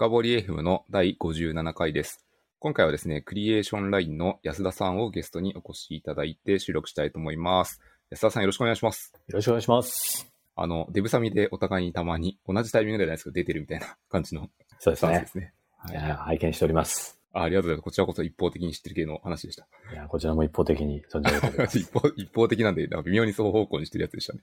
深掘り FM の第57回です。今回はですね、クリエーションラインの安田さんをゲストにお越しいただいて収録したいと思います。安田さんよろしくお願いします。よろしくお願いします。あの、デブサミでお互いにたまに同じタイミングではないですけど出てるみたいな感じのそうですね。はい拝見しております。あありがとうございます。こちらこそ一方的に知ってる系の話でした。いや、こちらも一方的に存じ上げてます。一方一方的なんで、なんか微妙に双方向にしてるやつでしたね。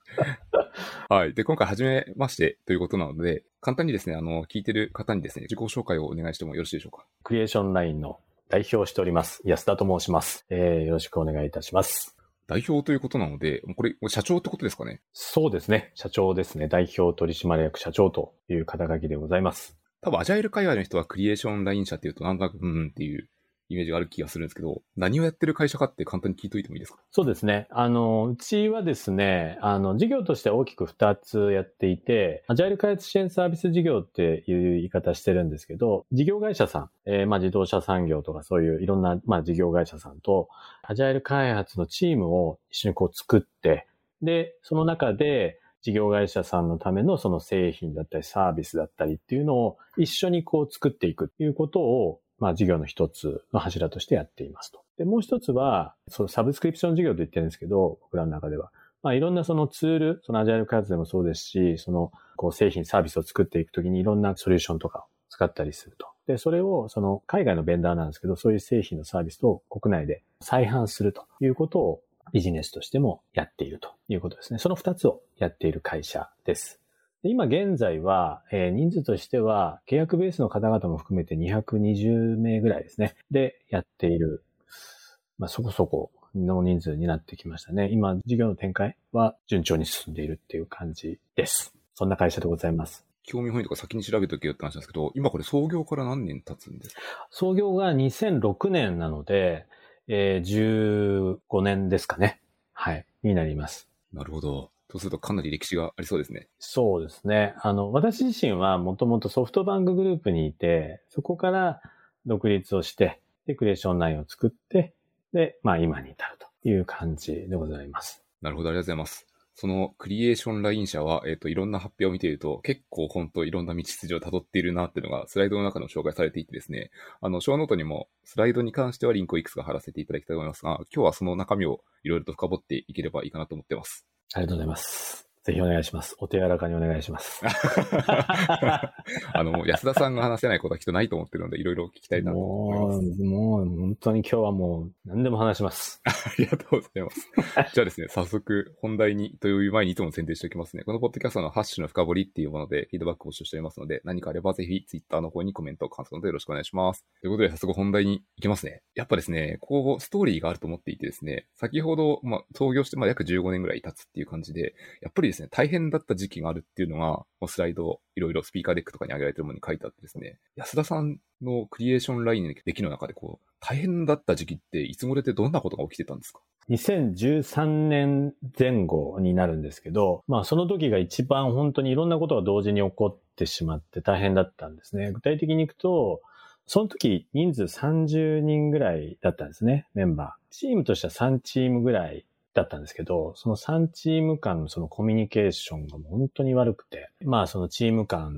はい。で、今回初めましてということなので、簡単にですね、あの、聞いてる方にですね、自己紹介をお願いしてもよろしいでしょうか。クリエーションラインの代表をしております。安田と申します。えー、よろしくお願いいたします。代表ということなので、これ、社長ってことですかね？そうですね。社長ですね。代表取締役社長という肩書きでございます。多分、アジャイル界隈の人はクリエーションライン社っていうと、なんとなく、うんっていうイメージがある気がするんですけど、何をやってる会社かって簡単に聞いといてもいいですか？そうですね。あの、うちはですね、あの、事業として大きく2つやっていて、アジャイル開発支援サービス事業っていう言い方してるんですけど、事業会社さん、えーまあ自動車産業とかそういういろんな、まあ事業会社さんと、アジャイル開発のチームを一緒にこう作って、で、その中で、事業会社さんのためのその製品だったりサービスだったりっていうのを一緒にこう作っていくっていうことを、まあ事業の一つの柱としてやっていますと。で、もう一つは、そのサブスクリプション事業と言ってるんですけど、僕らの中では。まあいろんなそのツール、そのアジャイル開発でもそうですし、そのこう製品、サービスを作っていくときにいろんなソリューションとかを使ったりすると。で、それをその海外のベンダーなんですけど、そういう製品のサービスを国内で再販するということをビジネスとしてもやっているということですね。その二つをやっている会社です。で今現在は、えー人数としては契約ベースの方々も含めて220名ぐらいですね。でやっている、まあ、そこそこの人数になってきましたね。今事業の展開は順調に進んでいるっていう感じです。そんな会社でございます。興味本位とか先に調べとけよって話なんですけど、今これ創業から何年経つんですか？創業が2006年なので、えー15年ですかね。はい。になります。なるほど。そうするとかなり歴史がありそうですね。そうですね。あの、私自身はもともとソフトバンクグループにいて、そこから独立をして、で、クリエーションラインを作って、で、まあ今に至るという感じでございます。なるほど、ありがとうございます。そのクリエーションライン社は、えっ、と、いろんな発表を見ていると、結構本当いろんな道筋を辿っているなっていうのが、スライドの中の紹介されていてですね、あの、ショーノートにも、スライドに関してはリンクをいくつか貼らせていただきたいと思いますが、今日はその中身をいろいろと深掘っていければいいかなと思ってます。ありがとうございます。ぜひお願いします。お手柔らかにお願いします。あの、安田さんが話せないことはきっとないと思ってるので、いろいろ聞きたいなと思います。もう、もう本当に今日はもう何でも話します。ありがとうございます。じゃあですね、早速本題にという前にいつも宣伝しておきますね。このポッドキャストのハッシュの深掘りっていうものでフィードバックを募集しておりますので、何かあればぜひツイッターの方にコメント、感想などよろしくお願いします。ということで、早速本題に行きますね。やっぱですね、ここストーリーがあると思っていてですね、先ほど、まあ、創業してまあ約15年ぐらい経つっていう感じで、やっぱりですね、大変だった時期があるっていうのが、スライド、いろいろスピーカーデックとかに上げられてるものに書いてあってですね、安田さんのクリエーションラインの歴の中でこう、大変だった時期っていつ頃でどんなことが起きてたんですか？2013年前後になるんですけど、まあその時が一番本当にいろんなことが同時に起こってしまって大変だったんですね。具体的にいくと、その時人数30人ぐらいだったんですね、メンバー。チームとしては3チームぐらいだったんですけど、その3チーム間のそのコミュニケーションが本当に悪くて、まあそのチーム間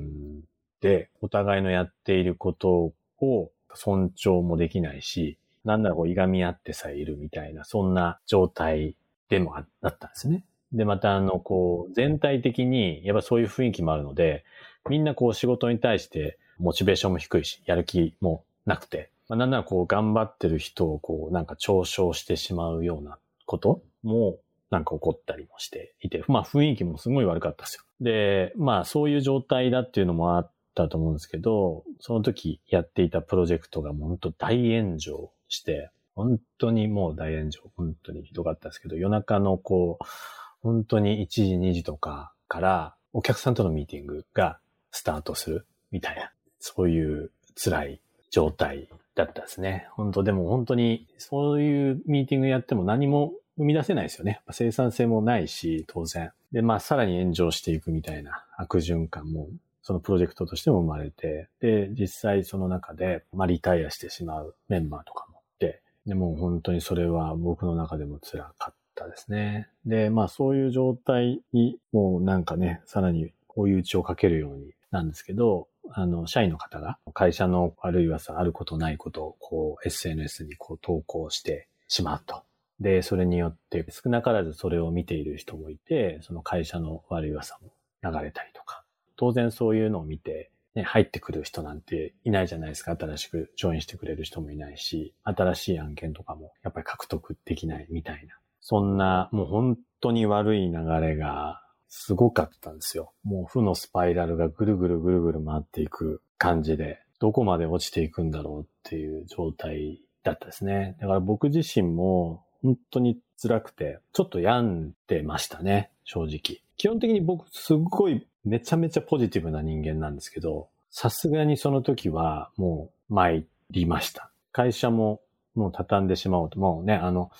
でお互いのやっていることを尊重もできないし、なんならこう、いがみ合ってさえいるみたいな、そんな状態でもあったんですね。で、またあの、こう、全体的に、やっぱそういう雰囲気もあるので、みんなこう、仕事に対して、モチベーションも低いし、やる気もなくて、まあ、なんならこう、頑張ってる人をこう、なんか嘲笑してしまうようなことも、なんか起こったりもしていて、まあ雰囲気もすごい悪かったですよ。で、まあそういう状態だっていうのもあったと思うんですけど、その時やっていたプロジェクトがもう本当大炎上して、本当にもう大炎上、本当にひどかったですけど、夜中のこう、本当に1時2時とかからお客さんとのミーティングがスタートするみたいな、そういう辛い状態だったですね。本当でも本当にそういうミーティングやっても何も生み出せないですよね。生産性もないし、当然。で、まあさらに炎上していくみたいな悪循環もそのプロジェクトとしても生まれて、で、実際その中で、まあリタイアしてしまうメンバーとかもいて、でもう本当にそれは僕の中でも辛かったですね。で、まあそういう状態にもうなんかね、さらに追い打ちをかけるようになんですけど、あの、社員の方が会社のあるいはさ、あることないことをこう SNS にこう投稿してしまうと。で、それによって少なからずそれを見ている人もいて、その会社の悪い噂も流れたりとか。当然そういうのを見て、ね、入ってくる人なんていないじゃないですか。新しくジョインしてくれる人もいないし、新しい案件とかもやっぱり獲得できないみたいな。そんな、もう本当に悪い流れがすごかったんですよ。もう負のスパイラルがぐるぐるぐるぐる回っていく感じで、どこまで落ちていくんだろうっていう状態だったですね。だから僕自身も本当に辛くて、ちょっと病んでましたね、正直。基本的に僕すっごいめちゃめちゃポジティブな人間なんですけど、さすがにその時はもう参りました。会社ももう畳んでしまおうと、もうね、あの、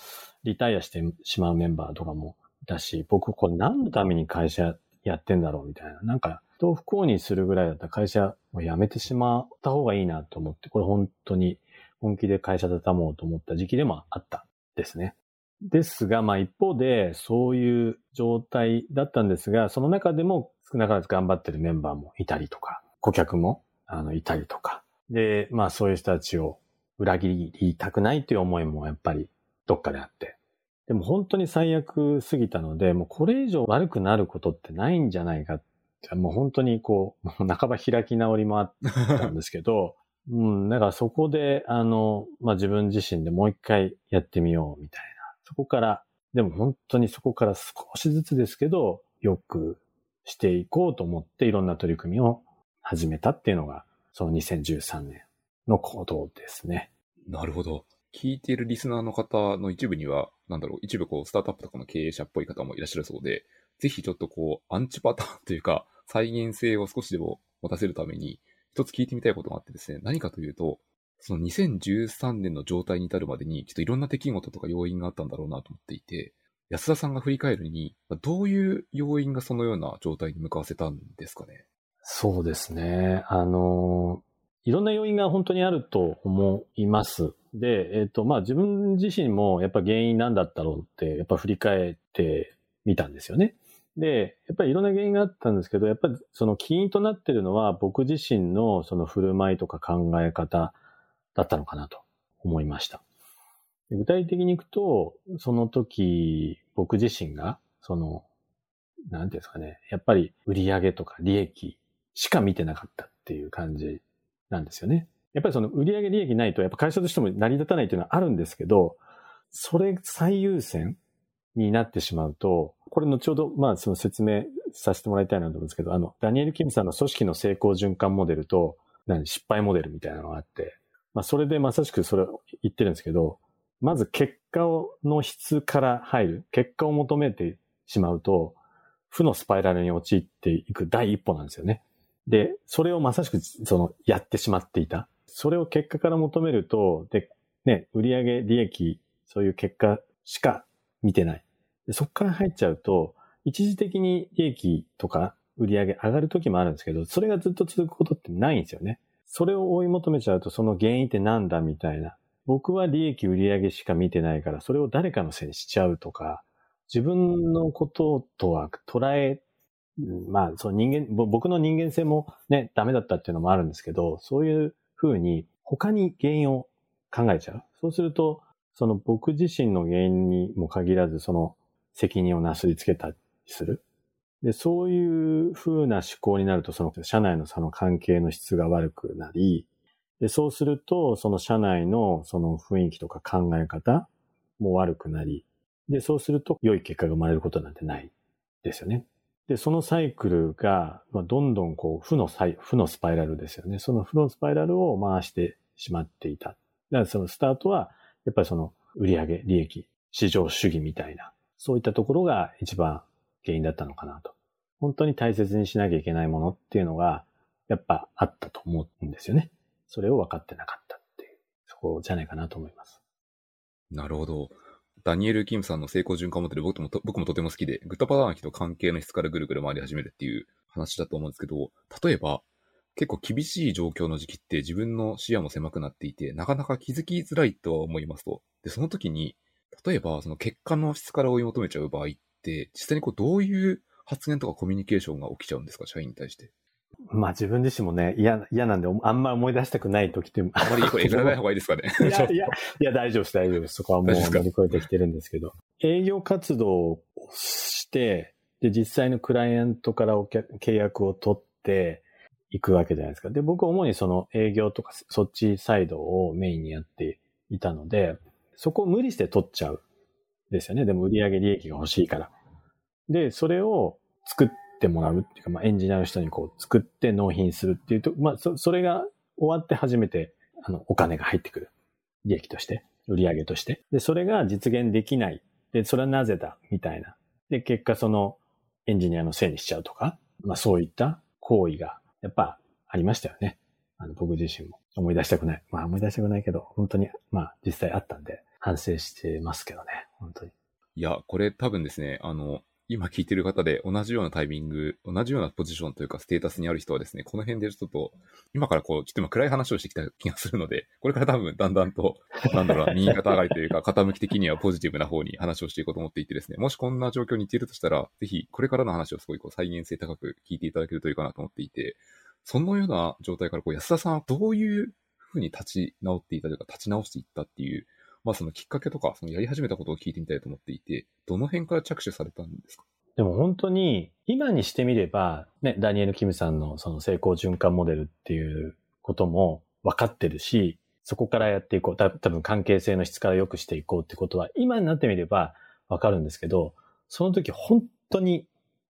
リタイアしてしまうメンバーとかもだし、僕これ何のために会社やってんだろうみたいな。なんか、人を不幸にするぐらいだったら会社を辞めてしまった方がいいなと思って、これ本当に本気で会社畳もうと思った時期でもあったですね。ですが、まあ一方でそういう状態だったんですが、その中でも少なからず頑張ってるメンバーもいたりとか、顧客もあのいたりとか。で、まあそういう人たちを裏切りたくないという思いもやっぱりどっかであって。でも本当に最悪すぎたので、もうこれ以上悪くなることってないんじゃないかって、もう本当にこう、もう半ば開き直りもあったんですけど、うん、だからそこで、あの、まあ、自分自身でもう一回やってみようみたいな。そこから、でも本当にそこから少しずつですけど、よくしていこうと思っていろんな取り組みを始めたっていうのが、その2013年の行動ですね。なるほど。聞いているリスナーの方の一部には、なんだろう、一部こう、スタートアップとかの経営者っぽい方もいらっしゃるそうで、ぜひちょっとこう、アンチパターンというか、再現性を少しでも持たせるために、一つ聞いてみたいことがあってですね、何かというと、その2013年の状態に至るまでに、ちょっといろんな出来事とか要因があったんだろうなと思っていて、安田さんが振り返るに、どういう要因がそのような状態に向かわせたんですかね？そうですね。あの、いろんな要因が本当にあると思います。で、えっ、ー、と、まあ自分自身もやっぱ原因なんだったろうって、やっぱ振り返ってみたんですよね。で、やっぱりいろんな原因があったんですけど、やっぱりその起因となってるのは僕自身のその振る舞いとか考え方だったのかなと思いました。具体的にいくと、その時僕自身が、その、なんていうんですかね、やっぱり売り上げとか利益しか見てなかったっていう感じなんですよね。やっぱりその売上利益ないと、やっぱ会社としても成り立たないというのはあるんですけど、それ最優先になってしまうと、これ後ほど、まあその説明させてもらいたいなと思うんですけど、あの、ダニエル・キムさんの組織の成功循環モデルと、何、失敗モデルみたいなのがあって、まあそれでまさしくそれを言ってるんですけど、まず結果の質から入る、結果を求めてしまうと、負のスパイラルに陥っていく第一歩なんですよね。で、それをまさしく、その、やってしまっていた。それを結果から求めると、で、ね、売上利益、そういう結果しか見てない。でそこから入っちゃうと、一時的に利益とか売り上げ上がる時もあるんですけど、それがずっと続くことってないんですよね。それを追い求めちゃうと、その原因ってなんだみたいな。僕は利益売り上げしか見てないから、それを誰かのせいにしちゃうとか、自分のこととは捉えまあ、その人間、僕の人間性もね、ダメだったっていうのもあるんですけど、そういうふうに他に原因を考えちゃう。そうすると、その僕自身の原因にも限らず、その責任をなすりつけたりする。で、そういうふうな思考になると、その社内のその関係の質が悪くなり、で、そうすると、その社内のその雰囲気とか考え方も悪くなり、で、そうすると良い結果が生まれることなんてないですよね。で、そのサイクルが、まあ、どんどんこう、負のサイ、負のスパイラルですよね。その負のスパイラルを回してしまっていた。だからそのスタートは、やっぱりその売上、利益、市場主義みたいな、そういったところが一番原因だったのかなと。本当に大切にしなきゃいけないものっていうのが、やっぱあったと思うんですよね。それを分かってなかったっていう、そこじゃないかなと思います。なるほど。ダニエル・キムさんの成功循環モデル僕も僕もとても好きで、グッドパターン機と関係の質からぐるぐる回り始めるっていう話だと思うんですけど、例えば、結構厳しい状況の時期って自分の視野も狭くなっていて、なかなか気づきづらいとは思いますと。で、その時に、例えばその結果の質から追い求めちゃう場合って、実際にこうどういう発言とかコミュニケーションが起きちゃうんですか、社員に対して。まあ自分自身もね、嫌、嫌なんで、あんま思い出したくない時って。あまりこれえぐらない方がいいですかね。いや、いや、いや、大丈夫です、大丈夫です。そこはもう乗り越えてきてるんですけど。営業活動をして、で、実際のクライアントからお客契約を取っていくわけじゃないですか。で、僕は主にその営業とかそっちサイドをメインにやっていたので、そこを無理して取っちゃう。ですよね。でも売上利益が欲しいから。で、それを作ってもらうっていうか、まあ、エンジニアの人にこう作って納品するっていうと、まあ、そ、それが終わって初めて、あの、お金が入ってくる。利益として、売上として。で、それが実現できない。で、それはなぜだみたいな。で、結果そのエンジニアのせいにしちゃうとか、まあそういった行為がやっぱありましたよね。あの僕自身も思い出したくない。まあ思い出したくないけど、本当に、まあ実際あったんで反省してますけどね。本当に。いや、これ多分ですね、あの、今聞いてる方で同じようなタイミング、同じようなポジションというかステータスにある人はですね、この辺でちょっと、今からこう、ちょっと今暗い話をしてきた気がするので、これから多分だんだんと、なんだろうな、右肩上がりというか、傾き的にはポジティブな方に話をしていこうと思っていてですね、もしこんな状況にいているとしたら、ぜひこれからの話をすごいこう再現性高く聞いていただけるといいかなと思っていて、そのような状態からこう安田さんはどういうふうに立ち直っていたというか、立ち直していったっていう、まあそのきっかけとか、そのやり始めたことを聞いてみたいと思っていて、どの辺から着手されたんですか？でも本当に、今にしてみれば、ね、ダニエル・キムさんのその成功循環モデルっていうことも分かってるし、そこからやっていこう。た多分関係性の質から良くしていこうってことは、今になってみれば分かるんですけど、その時本当に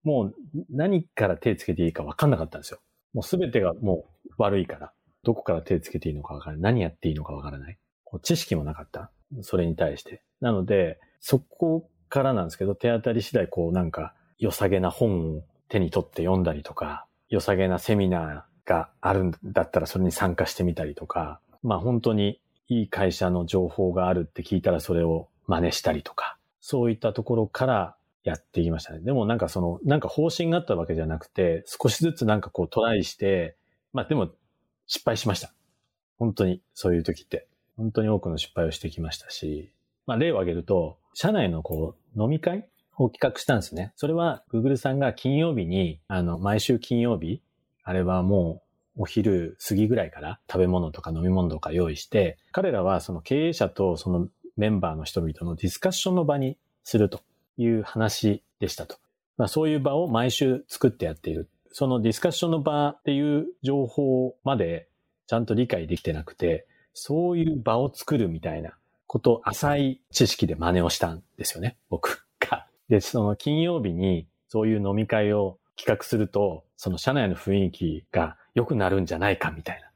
もう何から手つけていいか分かんなかったんですよ。もう全てがもう悪いから、どこから手つけていいのか分からない。何やっていいのか分からない。こう知識もなかった。それに対して。なので、そこからなんですけど、手当たり次第こうなんか良さげな本を手に取って読んだりとか、良さげなセミナーがあるんだったらそれに参加してみたりとか、まあ本当にいい会社の情報があるって聞いたらそれを真似したりとか、そういったところからやっていきましたね。でもなんかその、なんか方針があったわけじゃなくて、少しずつなんかこうトライして、まあでも失敗しました。本当にそういう時って。本当に多くの失敗をしてきましたし、まあ例を挙げると、社内のこう飲み会を企画したんですね。それは Google さんが金曜日に、あの、毎週金曜日、あれはもうお昼過ぎぐらいから食べ物とか飲み物とか用意して、彼らはその経営者とそのメンバーの人々のディスカッションの場にするという話でしたと。まあそういう場を毎週作ってやっている。そのディスカッションの場っていう情報までちゃんと理解できてなくて、そういう場を作るみたいなこと、浅い知識で真似をしたんですよね、僕が。で、その金曜日にそういう飲み会を企画すると、その社内の雰囲気が良くなるんじゃないかみたいな。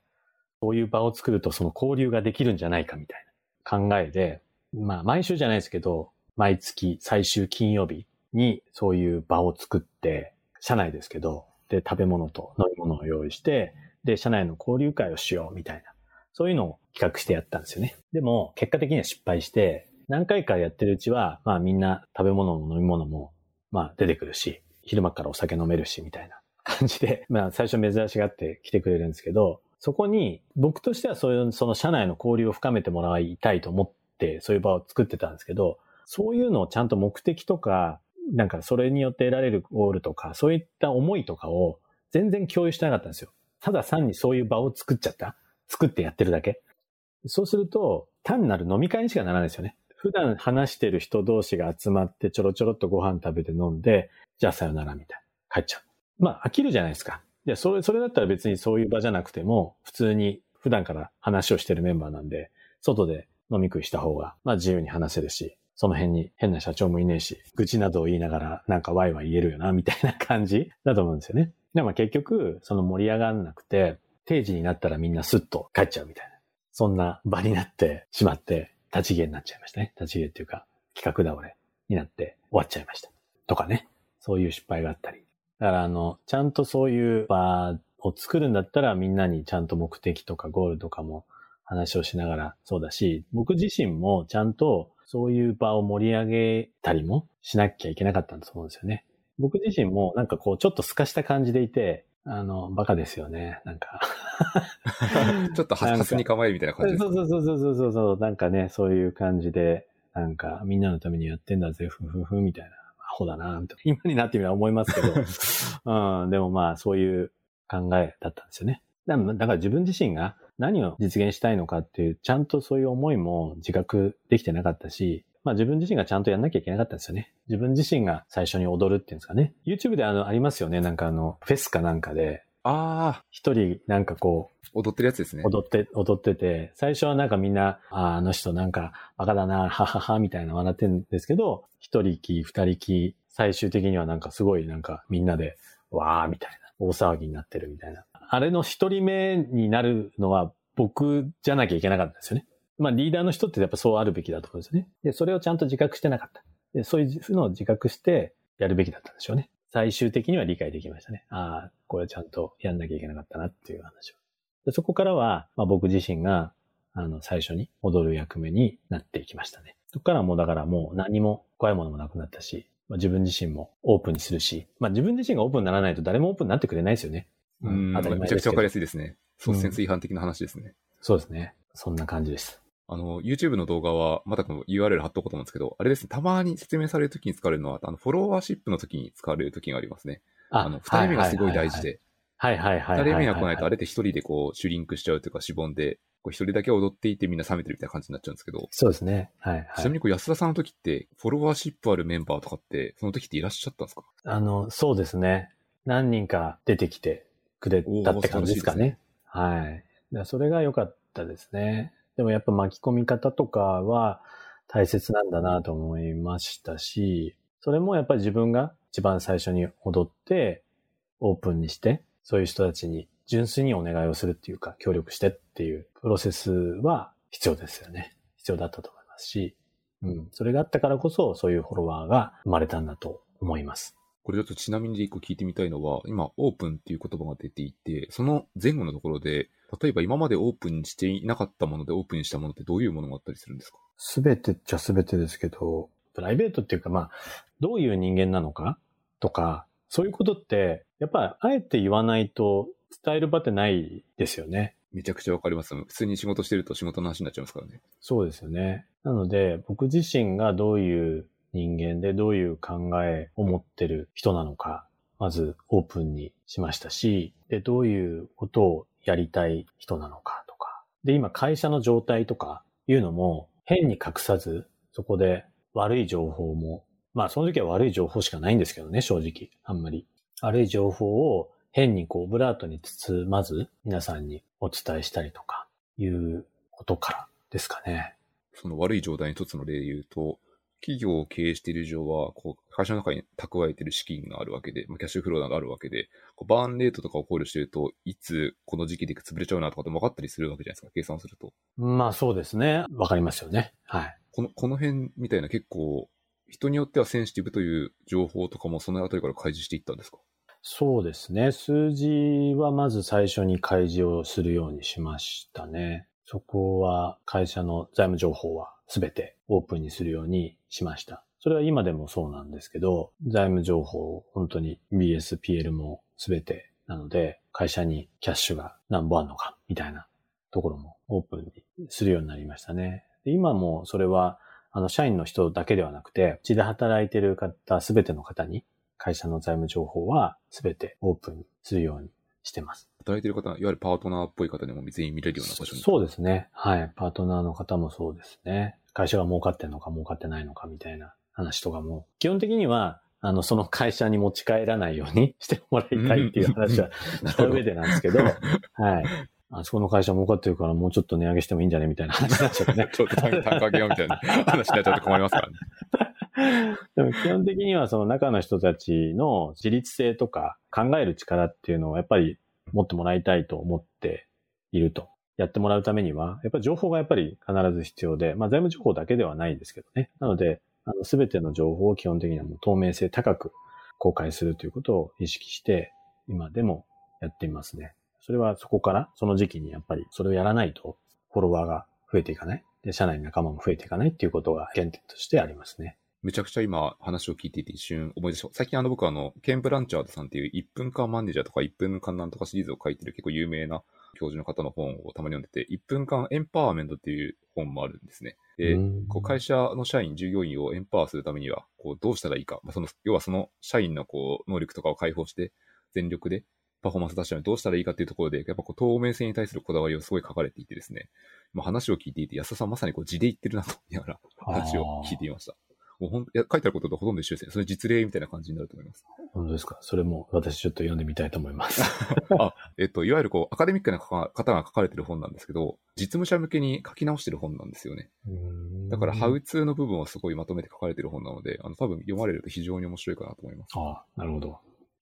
そういう場を作るとその交流ができるんじゃないかみたいな考えで、まあ毎週じゃないですけど、毎月最終金曜日にそういう場を作って、社内ですけど、で、食べ物と飲み物を用意して、で、社内の交流会をしようみたいな。そういうのを企画してやったんですよね。でも、結果的には失敗して、何回かやってるうちは、まあみんな食べ物も飲み物も、まあ出てくるし、昼間からお酒飲めるし、みたいな 感じで、まあ最初珍しがって来てくれるんですけど、そこに僕としてはそういう、その社内の交流を深めてもらいたいと思って、そういう場を作ってたんですけど、そういうのをちゃんと目的とか、なんかそれによって得られるゴールとか、そういった思いとかを全然共有してなかったんですよ。ただ単にそういう場を作っちゃった。作ってやってるだけ。そうすると、単なる飲み会にしかならないですよね。普段話してる人同士が集まってちょろちょろっとご飯食べて飲んで、じゃあさよならみたいな。帰っちゃう。まあ飽きるじゃないですか。いや、それ、それだったら別にそういう場じゃなくても、普通に普段から話をしてるメンバーなんで、外で飲み食いした方が、まあ自由に話せるし、その辺に変な社長もいねえし、愚痴などを言いながらなんかワイワイ言えるよな、みたいな感じだと思うんですよね。でも結局、その盛り上がんなくて、定時になったらみんなスッと帰っちゃうみたいな。そんな場になってしまって、立ち消えになっちゃいましたね。立ち消えっていうか、企画倒れになって終わっちゃいました。とかね。そういう失敗があったり。だからあの、ちゃんとそういう場を作るんだったらみんなにちゃんと目的とかゴールとかも話をしながらそうだし、僕自身もちゃんとそういう場を盛り上げたりもしなきゃいけなかったんだと思うんですよね。僕自身もなんかこうちょっと透かした感じでいて、あの、バカですよね。なんか。ちょっとはすに構えるみたいな感じですか？そうそうそうそうそうそう。なんかね、そういう感じで、なんかみんなのためにやってんだぜ、ふふふみたいな。アホだな、みたいな。今になってみれば思いますけど。うん、でもまあそういう考えだったんですよね。だだから自分自身が何を実現したいのかっていう、ちゃんとそういう思いも自覚できてなかったし、まあ自分自身がちゃんとやんなきゃいけなかったんですよね。自分自身が最初に踊るっていうんですかね。YouTube であの、ありますよね。なんかあの、フェスかなんかで、ああ、一人なんかこう、踊ってるやつですね。踊って、踊ってて、最初はなんかみんな、ああの人なんかバカだな、ははは、みたいな笑ってるんですけど、一人き、二人き、最終的にはなんかすごいなんかみんなで、わーみたいな、大騒ぎになってるみたいな。あれの一人目になるのは僕じゃなきゃいけなかったんですよね。まあリーダーの人ってやっぱそうあるべきだと思うんですよね。で、それをちゃんと自覚してなかった。で、そういうのを自覚してやるべきだったんでしょうね。最終的には理解できましたね。ああ、これちゃんとやんなきゃいけなかったなっていう話を。でそこからは、まあ、僕自身が、あの、最初に踊る役目になっていきましたね。そこからもうだからもう何も怖いものもなくなったし、まあ、自分自身もオープンにするし、まあ自分自身がオープンにならないと誰もオープンになってくれないですよね。うん、当たり前めちゃくちゃわかりやすすいですね。そう、センス違反的な話ですね。そうですね。そんな感じです。あの、YouTube の動画は、またこの URL 貼っとこうと思うんですけど、あれですね、たまに説明されるときに使われるのは、あの、フォロワーシップのときに使われるときがありますね。あの、二人目がすごい大事で、はいはいはいはい。二人目が来ないと、あれって一人でこう、シュリンクしちゃうというか、しぼんで、こう一人だけ踊っていてみんな冷めてるみたいな感じになっちゃうんですけど、そうですね。はいはい。ちなみにこう安田さんの時って、フォロワーシップあるメンバーとかって、その時っていらっしゃったんですか？あの、そうですね。何人か出てきてくれたって感じですかね。はい。だからそれが良かったですね。でもやっぱ巻き込み方とかは大切なんだなと思いましたし、それもやっぱり自分が一番最初に踊って、オープンにして、そういう人たちに純粋にお願いをするっていうか、協力してっていうプロセスは必要ですよね。必要だったと思いますし、うん。それがあったからこそ、そういうフォロワーが生まれたんだと思います。これちょっとちなみに一個聞いてみたいのは、今、オープンっていう言葉が出ていて、その前後のところで、例えば今までオープンにしていなかったものでオープンにしたものってどういうものがあったりするんですか？すべてっちゃすべてですけど、プライベートっていうかまあ、どういう人間なのかとか、そういうことって、やっぱりあえて言わないと伝える場ってないですよね。めちゃくちゃわかります。普通に仕事してると仕事の話になっちゃいますからね。そうですよね。なので、僕自身がどういう人間でどういう考えを持ってる人なのか、まずオープンにしましたし、で、どういうことをやりたい人なのかとか。で、今会社の状態とかいうのも変に隠さず、そこで悪い情報も、まあその時は悪い情報しかないんですけどね、正直。あんまり。悪い情報を変にこうブラートに包まず皆さんにお伝えしたりとかいうことからですかね。その悪い状態に一つの例で言うと、企業を経営している以上は、こう、会社の中に蓄えている資金があるわけで、まあキャッシュフローがあるわけで、こうバーンレートとかを考慮していると、いつこの時期で潰れちゃうなとかって分かったりするわけじゃないですか、計算すると。まあそうですね。わかりますよね。はい。この、この辺みたいな結構、人によってはセンシティブという情報とかもそのあたりから開示していったんですか？そうですね。数字はまず最初に開示をするようにしましたね。そこは会社の財務情報はすべてオープンにするようにしました。それは今でもそうなんですけど、財務情報、本当に BS、PL もすべてなので、会社にキャッシュが何本あるのか、みたいなところもオープンにするようになりましたね。で今もそれは、あの、社員の人だけではなくて、うちで働いてる方、すべての方に会社の財務情報は全てオープンにするようにしてます。働いている方、いわゆるパートナーっぽい方でも全員見れるような場所に。そうですね。はい。パートナーの方もそうですね。会社が儲かってんのか儲かってないのかみたいな話とかも、基本的には、あの、その会社に持ち帰らないようにしてもらいたいっていう話はした上でなんですけど、はい。あそこの会社儲かってるからもうちょっと値上げしてもいいんじゃねみたいな話になっちゃってね。ちょっと単単価上げようみたいな話になっちゃうと困りますからね。でも基本的にはその中の人たちの自立性とか考える力っていうのをやっぱり持ってもらいたいと思っていると。やってもらうためには、やっぱり情報がやっぱり必ず必要で、まあ財務情報だけではないですけどね。なので、あの、すべての情報を基本的にはもう透明性高く公開するということを意識して、今でもやっていますね。それはそこから、その時期にやっぱりそれをやらないと、フォロワーが増えていかない。で、社内の仲間も増えていかないっていうことが原点としてありますね。めちゃくちゃ今話を聞いていて一瞬思い出した。最近あの僕あの、ケン・ブランチャードさんっていう1分間マネージャーとか1分間なんとかシリーズを書いてる結構有名な教授の方の本をたまに読んでて、1分間エンパワーメントっていう本もあるんですね。でうん、こう会社の社員、従業員をエンパワーするためには、こうどうしたらいいか。まあ、その、要はその社員のこう能力とかを解放して、全力でパフォーマンス出したのにどうしたらいいかっていうところで、やっぱこう透明性に対するこだわりをすごい書かれていてですね、まあ、話を聞いていて、安田さんまさにこう字で言ってるなと思いながら話を聞いていました。もうほんいや書いてあることとほとんど一緒ですね。それ実例みたいな感じになると思います。本当ですか？それも私ちょっと読んでみたいと思います。あ、えっと、いわゆるこう、アカデミックな方が書かれてる本なんですけど、実務者向けに書き直してる本なんですよね。だから、ハウツーの部分をすごいまとめて書かれてる本なので、あの、多分読まれると非常に面白いかなと思います。ああ、なるほど。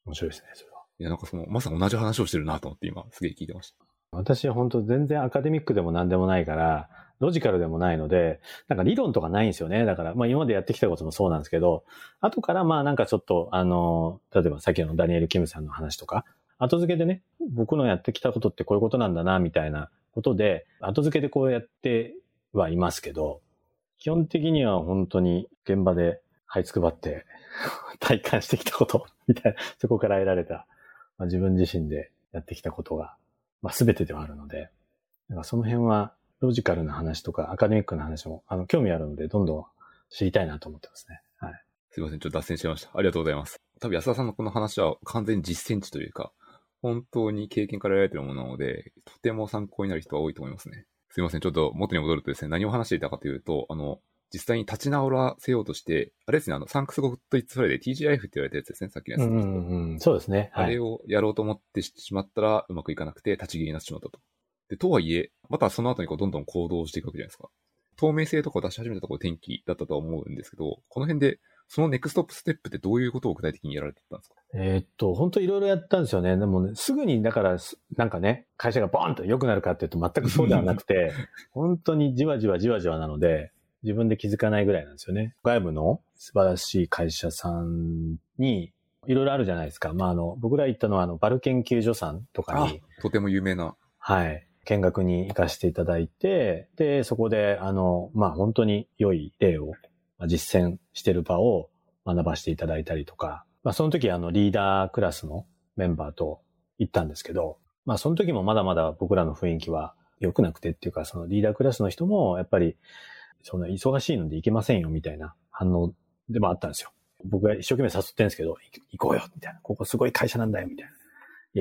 面白いですね、それは。いや、なんかその、まさに同じ話をしてるなと思って今、すげえ聞いてました。私は本当全然アカデミックでも何でもないから、ロジカルでもないので、なんか理論とかないんですよね。だから、まあ今までやってきたこともそうなんですけど、後からまあなんかちょっと、あの、例えばさっきのダニエル・キムさんの話とか、後付けでね、僕のやってきたことってこういうことなんだな、みたいなことで、後付けでこうやってはいますけど、基本的には本当に現場で這いつくばって 体感してきたこと、みたいな、そこから得られた、まあ、自分自身でやってきたことが、まあ全てではあるので、だかその辺はロジカルな話とかアカデミックな話も、あの、興味あるので、どんどん知りたいなと思ってますね。はい。すいません、ちょっと脱線しました。ありがとうございます。多分安田さんのこの話は完全に実践値というか、本当に経験から得られているものなので、とても参考になる人は多いと思いますね。すいません、ちょっと元に戻るとですね、何を話していたかというと、あの、実際に立ち直らせようとして、あれですね、あの、 Thanks God It's Friday で TGIF って言われたやつですね、さっきのやつ。うん。そうですね。はい。あれをやろうと思ってしまったら、うまくいかなくて、立ち消えになってしまったと。で、とはいえ、またその後にこうどんどん行動していくわけじゃないですか。透明性とかを出し始めたところ転機だったとは思うんですけど、この辺で、そのネクストステップってどういうことを具体的にやられてたんですか？えーっと、本当いろいろやったんですよね。でもね、すぐに、だから、すなんかね、会社がボーンと良くなるかっていうと全くそうではなくて、本当にじわじわじわじわなので、自分で気づかないぐらいなんですよね。外部の素晴らしい会社さんに、いろいろあるじゃないですか。まあ、あの、僕ら行ったのは、あの、バル研究所さんとかに、とても有名な。はい。見学に行かせていただいて、で、そこで、あの、まあ、本当に良い例をまあ実践してる場を学ばせていただいたりとか、まあ、その時、あの、リーダークラスのメンバーと行ったんですけど、まあ、その時もまだまだ僕らの雰囲気は良くなくてっていうか、そのリーダークラスの人も、やっぱり、そんな忙しいので行けませんよ、みたいな反応でもあったんですよ。僕が一生懸命誘ってるんですけど、行行こうよ、みたいな。ここすごい会社なんだよ、みたいな。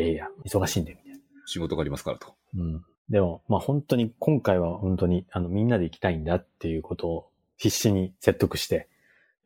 いやいや、忙しいんで、みたいな。仕事がありますからと。うん。でも、まあ本当に、今回は本当に、あの、みんなで行きたいんだっていうことを必死に説得して、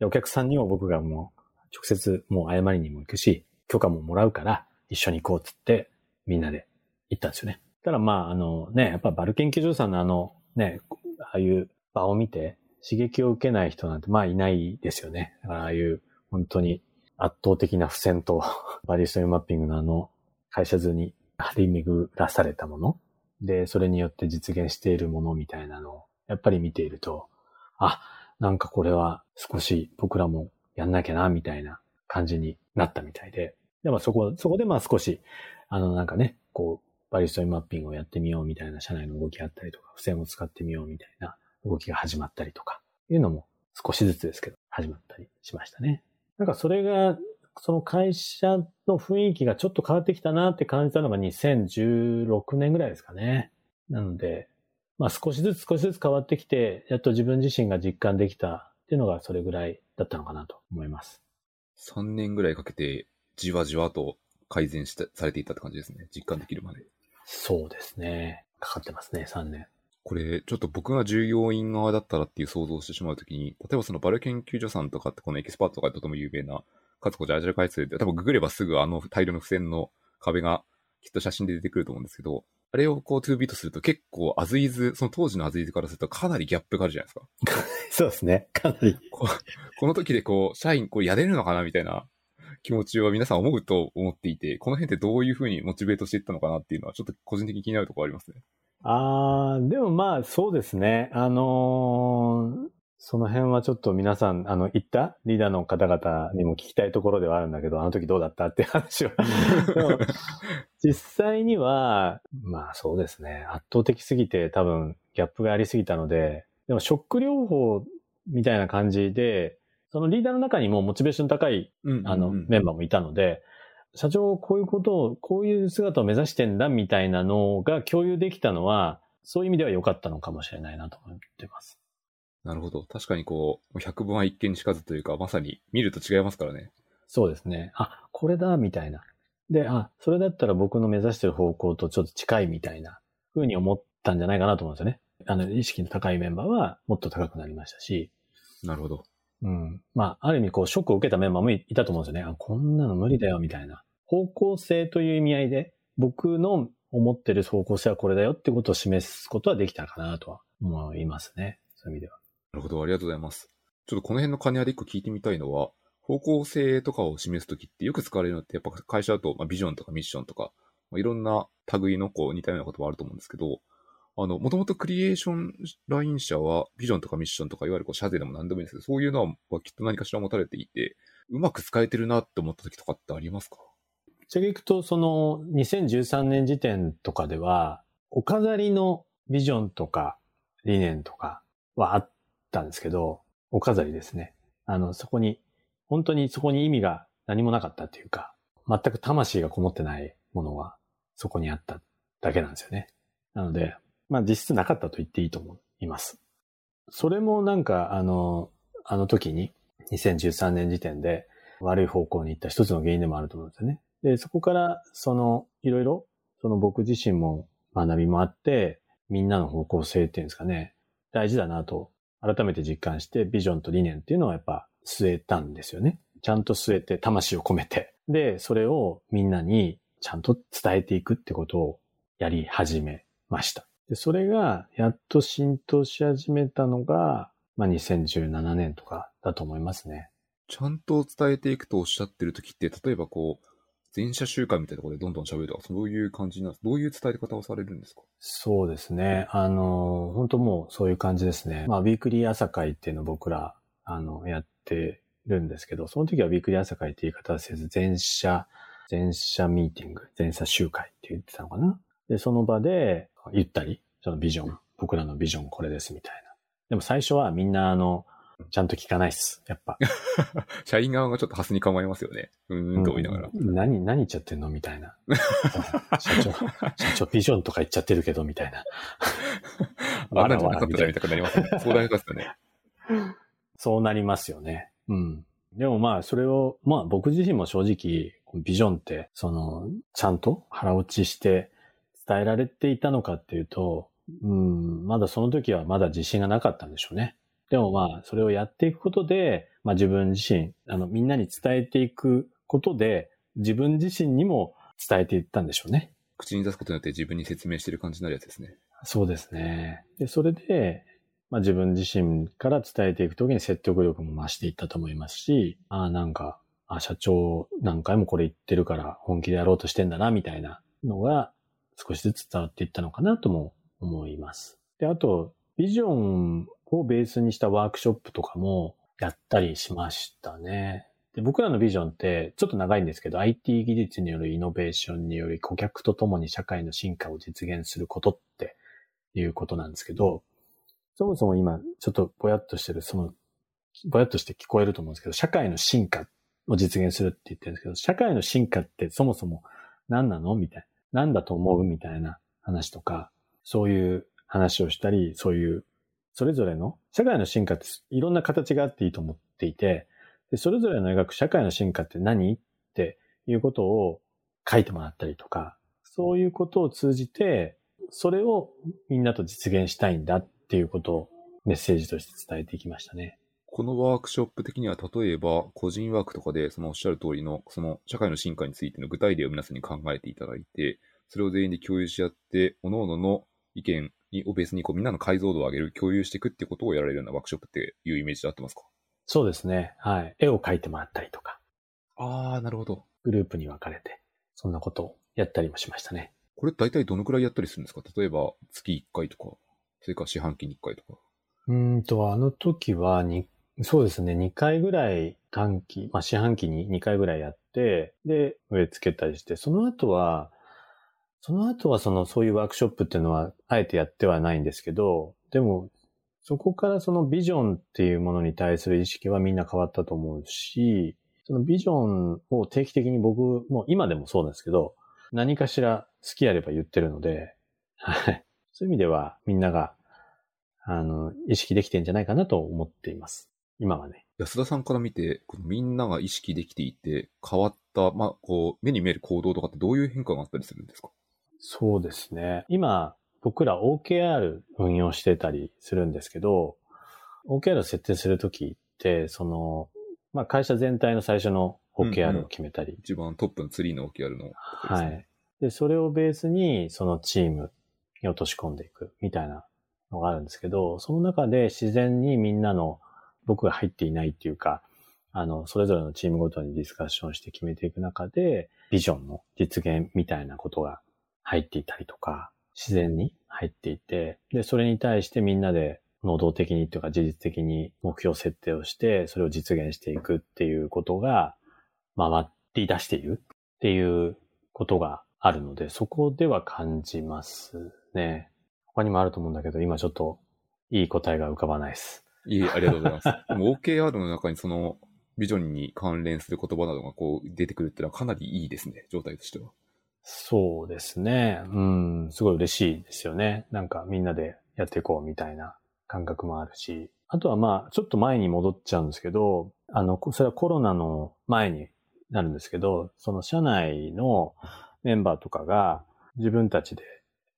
お客さんにも僕がもう、直接もう謝りにも行くし、許可ももらうから、一緒に行こうっつって、みんなで行ったんですよね。ただまあ、あのね、やっぱバル研究所さんのあの、ね、ああいう場を見て、刺激を受けない人なんてまあいないですよね。だからああいう、本当に圧倒的な付箋と、バリストリーマッピングのあの、会社図に張り巡らされたもので、それによって実現しているものみたいなのを、やっぱり見ていると、あ、なんかこれは少し僕らもやんなきゃな、みたいな感じになったみたいで。でもそこ、そこでまあ少し、あのなんかね、こう、バリストリーマッピングをやってみようみたいな社内の動きあったりとか、付箋を使ってみようみたいな動きが始まったりとか、いうのも少しずつですけど、始まったりしましたね。なんかそれが、その会社の雰囲気がちょっと変わってきたなって感じたのが2016年ぐらいですかね。なので、まあ少しずつ少しずつ変わってきて、やっと自分自身が実感できたっていうのがそれぐらいだったのかなと思います。3年ぐらいかけて、じわじわと改善したされていったって感じですね。実感できるまで。そうですね。かかってますね、3年。これ、ちょっと僕が従業員側だったらっていう想像をしてしまうときに、例えばそのバル研究所さんとかってこのエキスパートとかでとても有名な、かつこじゃアジャル開発で、多分ググればすぐあの大量の付箋の壁がきっと写真で出てくると思うんですけど、あれをこう2ビートすると結構アズイズ、その当時のアズイズからするとかなりギャップがあるじゃないですか。そうですね。かなり。ここの時でこう、社員これやれるのかなみたいな気持ちは皆さん思うと思っていて、この辺ってどういうふうにモチベートしていったのかなっていうのはちょっと個人的に気になるところありますね。あー、でもまあそうですね。あのーその辺はちょっと皆さん、あの、行った？リーダーの方々にも聞きたいところではあるんだけど、あの時どうだった？って話は。実際には、まあそうですね。圧倒的すぎて多分ギャップがありすぎたので、でもショック療法みたいな感じで、そのリーダーの中にもモチベーション高いうんあの、メンバーもいたので、社長こういうことを、こういう姿を目指してんだみたいなのが共有できたのは、そういう意味では良かったのかもしれないなと思ってます。なるほど。確かにこう、百分は一見にしかずというか、まさに見ると違いますからね。そうですね。あ、これだ、みたいな。で、あ、それだったら僕の目指してる方向とちょっと近いみたいな風に思ったんじゃないかなと思うんですよね。あの、意識の高いメンバーはもっと高くなりましたし。なるほど。うん。まあ、ある意味こう、ショックを受けたメンバーもいたと思うんですよね。あ、こんなの無理だよ、みたいな。方向性という意味合いで、僕の思ってる方向性はこれだよってことを示すことはできたかなとは思いますね。そういう意味では。なるほど、ありがとうございます。ちょっとこの辺の兼ね合いで一個聞いてみたいのは、方向性とかを示すときってよく使われるのって、やっぱ会社だと、まあ、ビジョンとかミッションとか、まあ、いろんな類のこう似たようなこともあると思うんですけど、あの、もともとクリエーションライン社は、ビジョンとかミッションとか、いわゆるこう、社税でも何でもいいんですけど、そういうのはきっと何かしら持たれていて、うまく使えてるなって思った時とかってありますか？それいくと、その、2013年時点とかでは、お飾りのビジョンとか理念とかはあったんですけど、お飾りですね。あの、そこに、本当にそこに意味が何もなかったっていうか、全く魂がこもってないものはそこにあっただけなんですよね。なので、まあ実質なかったと言っていいと思います。それもなんか、あの、あの時に、2013年時点で悪い方向に行った一つの原因でもあると思うんですよね。で、そこから、その、いろいろ、その僕自身も学びもあって、みんなの方向性っていうんですかね、大事だなと、改めて実感して、ビジョンと理念っていうのはやっぱ据えたんですよね。ちゃんと据えて、魂を込めて。で、それをみんなにちゃんと伝えていくってことをやり始めました。で、それがやっと浸透し始めたのが、まあ、2017年とかだと思いますね。ちゃんと伝えていくとおっしゃってる時って、例えばこう、全社集会みたいなところでどんどん喋るとか、そういう感じなどういう伝え方をされるんですか？そうですね。あの、本当もうそういう感じですね。まあ、ウィークリー朝会っていうのを僕ら、あの、やってるんですけど、その時はウィークリー朝会って言い方はせず、全社、全社ミーティング、全社集会って言ってたのかな。で、その場で言ったり、そのビジョン、僕らのビジョンこれですみたいな。でも最初はみんなあの、ちゃんと聞かないっす、やっぱ。社員側がちょっとハスに構えますよね。うーんと思いながら。うん、何、何言っちゃってんの？みたいな。社長、社長ビジョンとか言っちゃってるけど、みたいな。あんなんじゃなかったじゃみたくなりますね。そうなりますよね。そうなりますよね。うん。でもまあ、それを、まあ僕自身も正直、ビジョンって、その、ちゃんと腹落ちして伝えられていたのかっていうと、うん、まだその時はまだ自信がなかったんでしょうね。でもまあ、それをやっていくことで、まあ自分自身、あの、みんなに伝えていくことで、自分自身にも伝えていったんでしょうね。口に出すことによって自分に説明してる感じになるやつですね。そうですね。で、それで、まあ自分自身から伝えていくときに説得力も増していったと思いますし、ああ、なんか、あ社長何回もこれ言ってるから本気でやろうとしてんだな、みたいなのが少しずつ伝わっていったのかなとも思います。で、あと、ビジョンをベースにしたワークショップとかもやったりしましたね。で僕らのビジョンってちょっと長いんですけど、IT 技術によるイノベーションにより顧客と共に社会の進化を実現することっていうことなんですけど、そもそも今ちょっとぼやっとしてる、その、ぼやっとして聞こえると思うんですけど、社会の進化を実現するって言ってるんですけど、社会の進化ってそもそも何なの？みたいな。何だと思う？みたいな話とか、そういう話をしたり、そういうそれぞれの社会の進化っていろんな形があっていいと思っていて、でそれぞれの描く社会の進化って何っていうことを書いてもらったりとか、そういうことを通じて、それをみんなと実現したいんだっていうことをメッセージとして伝えていきましたね。このワークショップ的には、例えば個人ワークとかで、そのおっしゃる通りの、その社会の進化についての具体例を皆さんに考えていただいて、それを全員で共有し合って、各々の意見をベースにこうみんなの解像度を上げる、共有していくってことをやられるようなワークショップっていうイメージで合ってますか？そうですね。はい。絵を描いてもらったりとか。ああ、なるほど。グループに分かれて、そんなことをやったりもしましたね。これ大体どのくらいやったりするんですか？例えば月1回とか、それから四半期に1回とか。うんと、あの時はに、そうですね、2回ぐらい短期、まあ四半期に2回ぐらいやって、で、植え付けたりして、その後は、その後はその、そういうワークショップっていうのは、あえてやってはないんですけど、でも、そこからそのビジョンっていうものに対する意識はみんな変わったと思うし、そのビジョンを定期的に僕も今でもそうですけど、何かしら好きあれば言ってるので、はい。そういう意味ではみんなが、あの、意識できてんじゃないかなと思っています。今はね。安田さんから見て、このみんなが意識できていて、変わった、まあ、こう、目に見える行動とかってどういう変化があったりするんですかそうですね。今、僕ら OKR 運用してたりするんですけど、OKR を設定するときって、その、まあ、会社全体の最初の OKR を決めたり。うんうん、一番トップのツリーの OKR の、ね、はい。で、それをベースに、そのチームに落とし込んでいくみたいなのがあるんですけど、その中で自然にみんなの僕が入っていないっていうか、あの、それぞれのチームごとにディスカッションして決めていく中で、ビジョンの実現みたいなことが入っていたりとか、自然に入っていて、で、それに対してみんなで能動的にというか事実的に目標設定をして、それを実現していくっていうことが回り出しているっていうことがあるので、そこでは感じますね。他にもあると思うんだけど、今ちょっといい答えが浮かばないです。いい、ありがとうございます。でも OKR の中にそのビジョンに関連する言葉などがこう出てくるっていうのはかなりいいですね、状態としては。そうですね。うん、すごい嬉しいですよね。なんかみんなでやっていこうみたいな感覚もあるし。あとはまあ、ちょっと前に戻っちゃうんですけど、あの、それはコロナの前になるんですけど、その社内のメンバーとかが自分たちで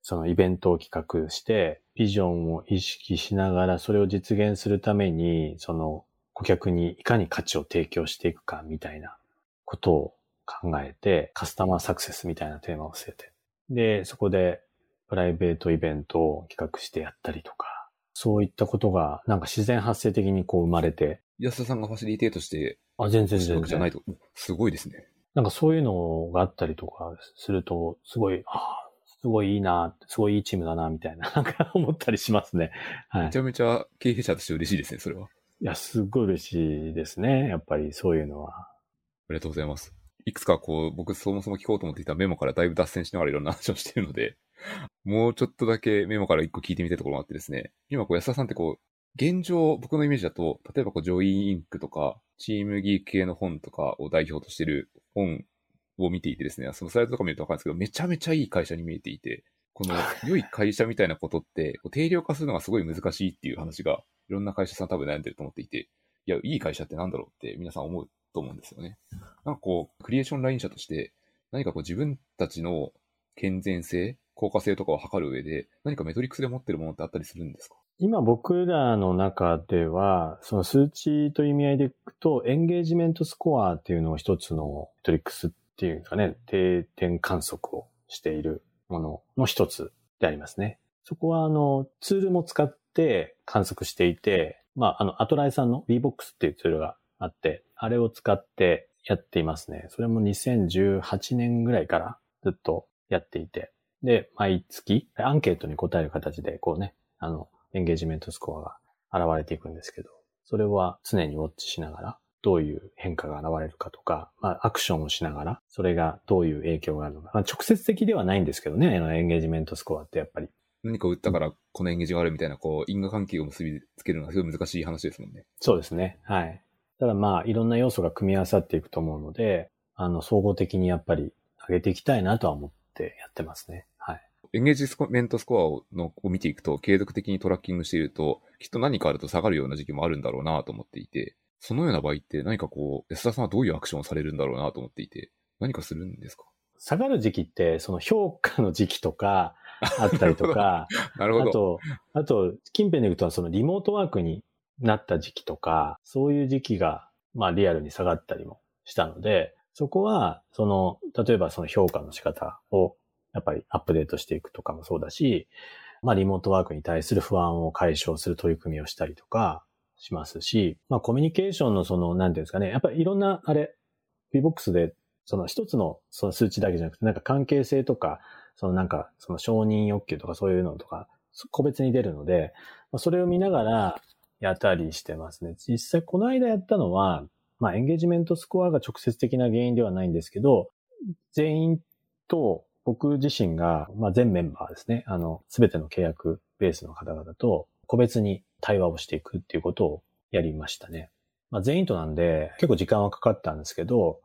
そのイベントを企画して、ビジョンを意識しながらそれを実現するために、その顧客にいかに価値を提供していくかみたいなことを考えて、カスタマーサクセスみたいなテーマを据えて。で、そこでプライベートイベントを企画してやったりとか、そういったことがなんか自然発生的にこう生まれて。安田さんがファシリテートして、あ、全然全然。じゃないと、すごいですね。なんかそういうのがあったりとかすると、すごい、ああ、すごいいいな、すごいいいチームだな、みたいな、なんか 思ったりしますね。はい。めちゃめちゃ経営者として嬉しいですね、それは。いや、すごい嬉しいですね。やっぱりそういうのは。ありがとうございます。いくつかこう、僕そもそも聞こうと思っていたメモからだいぶ脱線しながらいろんな話をしているので、もうちょっとだけメモから一個聞いてみたいところがあってですね、今こう安田さんってこう、現状、僕のイメージだと、例えばこう、ジョイインクとか、チームギーク系の本とかを代表としている本を見ていてですね、そのスライドとか見るとわかるんですけど、めちゃめちゃいい会社に見えていて、この 良い会社みたいなことって、定量化するのがすごい難しいっていう話が、いろんな会社さん多分悩んでると思っていて、いや、いい会社ってなんだろうって皆さん思うと思うんですよね。なんかこう、クリエーションライン社として、何かこう自分たちの健全性、効果性とかを測る上で、何かメトリックスで持ってるものってあったりするんですか？今僕らの中では、その数値という意味合いでいくと、エンゲージメントスコアっていうのを一つのメトリックスっていうかね、定点観測をしているものの一つでありますね。そこはあの、ツールも使って観測していて、まあ、あの、アトライさんの VBOX っていうツールがあって、あれを使ってやっていますね。それも2018年ぐらいからずっとやっていて。で、毎月アンケートに答える形で、こうね、あの、エンゲージメントスコアが現れていくんですけど、それは常にウォッチしながら、どういう変化が現れるかとか、まあ、アクションをしながら、それがどういう影響があるのか。まあ、直接的ではないんですけどね、エンゲージメントスコアってやっぱり。何か打ったからこのエンゲージがあるみたいな、こう、因果関係を結びつけるのはすごい難しい話ですもんね。そうですね。はい。ただまあ、いろんな要素が組み合わさっていくと思うので、あの、総合的にやっぱり上げていきたいなとは思ってやってますね。はい。エンゲージメントスコアをのを見ていくと、継続的にトラッキングしていると、きっと何かあると下がるような時期もあるんだろうなと思っていて、そのような場合って何かこう、安田さんはどういうアクションをされるんだろうなと思っていて、何かするんですか？下がる時期って、その評価の時期とか、あったりとか、なるほど。あと、あと、近辺で行くとそのリモートワークになった時期とか、そういう時期が、まあリアルに下がったりもしたので、そこは、その、例えばその評価の仕方をやっぱりアップデートしていくとかもそうだし、まあリモートワークに対する不安を解消する取り組みをしたりとかしますし、まあコミュニケーションのその、なんていうんですかね、やっぱりいろんな、あれ、VBOX でその一つのその数値だけじゃなくて、なんか関係性とか、そのなんか、その承認欲求とかそういうのとか、個別に出るので、それを見ながらやったりしてますね。実際この間やったのは、まあエンゲージメントスコアが直接的な原因ではないんですけど、全員と僕自身が、まあ全メンバーですね、あの、すべての契約ベースの方々と個別に対話をしていくっていうことをやりましたね。まあ全員となんで結構時間はかかったんですけど、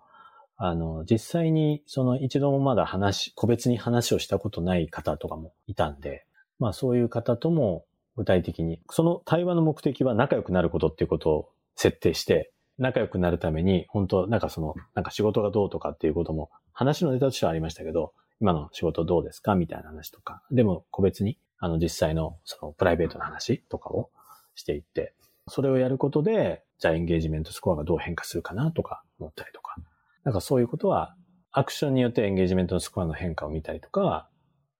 あの、実際にその一度もまだ話、個別に話をしたことない方とかもいたんで、まあそういう方とも具体的に、その対話の目的は仲良くなることっていうことを設定して、仲良くなるために、本当なんかその、なんか仕事がどうとかっていうことも、話のネタとしてはありましたけど、今の仕事どうですか？みたいな話とか、でも個別に、あの実際のそのプライベートな話とかをしていって、それをやることで、じゃあエンゲージメントスコアがどう変化するかなとか思ったりとか、なんかそういうことは、アクションによってエンゲージメントのスコアの変化を見たりとかは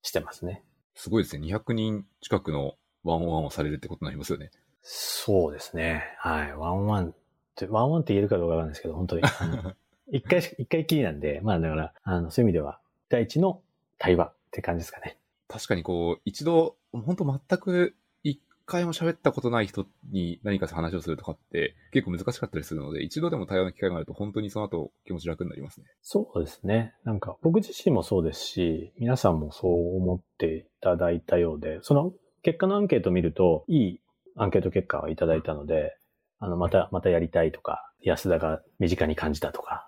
してますね。すごいですね。200人近くのワンオンワンをされるってことになりますよね。そうですね。はい。ワンワンって、ワンワンって言えるかどうかわかんないですけど、本当に。一回し、一回きりなんで、まあだから、あの、そういう意味では、第一の対話って感じですかね。確かにこう、一度、本当全く一回も喋ったことない人に何か話をするとかって結構難しかったりするので、一度でも対話の機会があると本当にその後気持ち楽になりますね。そうですね。なんか、僕自身もそうですし、皆さんもそう思っていただいたようで、その結果のアンケートを見ると、いいアンケート結果をいただいたので、あの、また、またやりたいとか、安田が身近に感じたとか、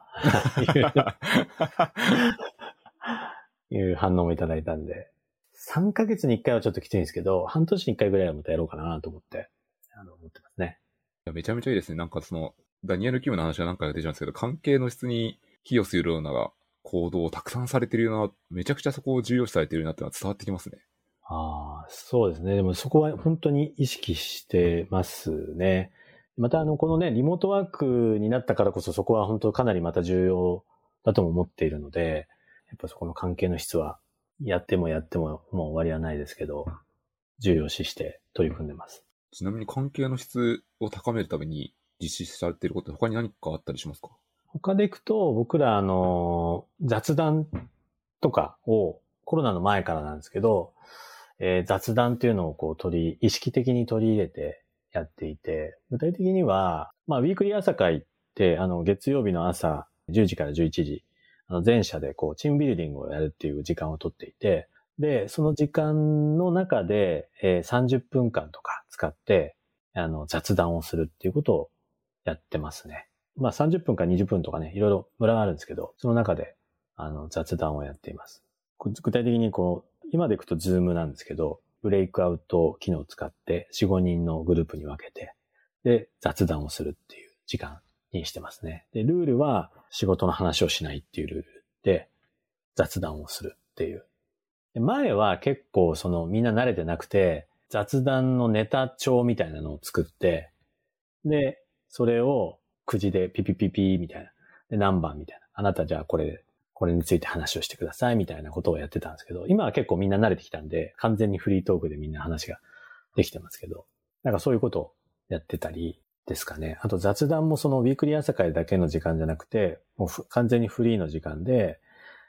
いう 反応もいただいたんで、3ヶ月に1回はちょっときついんですけど、半年に1回ぐらいはまたやろうかなと思って、あの、思ってますね。いやめちゃめちゃいいですね。なんかその、ダニエル・キムの話は何回か出ちゃうんですけど、関係の質に寄与するような行動をたくさんされてるような、めちゃくちゃそこを重要視されてるなってのは伝わってきますね。ああ、そうですね。でもそこは本当に意識してますね。またあの、このね、リモートワークになったからこそそこは本当かなりまた重要だとも思っているので、やっぱそこの関係の質は、やってもやってももう終わりはないですけど、重要視して取り組んでます。ちなみに関係の質を高めるために実施されていること他に何かあったりしますか？他でいくと、僕らあの、雑談とかをコロナの前からなんですけど、えー雑談っていうのをこう取り、意識的に取り入れてやっていて、具体的には、まあ、ウィークリー朝会って、あの、月曜日の朝10時から11時、あの、全社でこう、チームビルディングをやるっていう時間を取っていて、で、その時間の中で、えー30分間とか使って、あの、雑談をするっていうことをやってますね。まあ30分か20分とかね、いろいろ村があるんですけど、その中で、あの、雑談をやっています。具体的にこう、今でいくと Zoom なんですけど、ブレイクアウト機能を使って4、5人のグループに分けて、で、雑談をするっていう時間にしてますね。で、ルールは仕事の話をしないっていうルールで、雑談をするっていう。で前は結構そのみんな慣れてなくて、雑談のネタ帳みたいなのを作って、で、それをくじでピピピピみたいな。で、何番みたいな。あなたじゃあこれ、これについて話をしてくださいみたいなことをやってたんですけど、今は結構みんな慣れてきたんで、完全にフリートークでみんな話ができてますけど、なんかそういうことをやってたりですかね。あと雑談もそのウィークリー朝会だけの時間じゃなくて、もう完全にフリーの時間で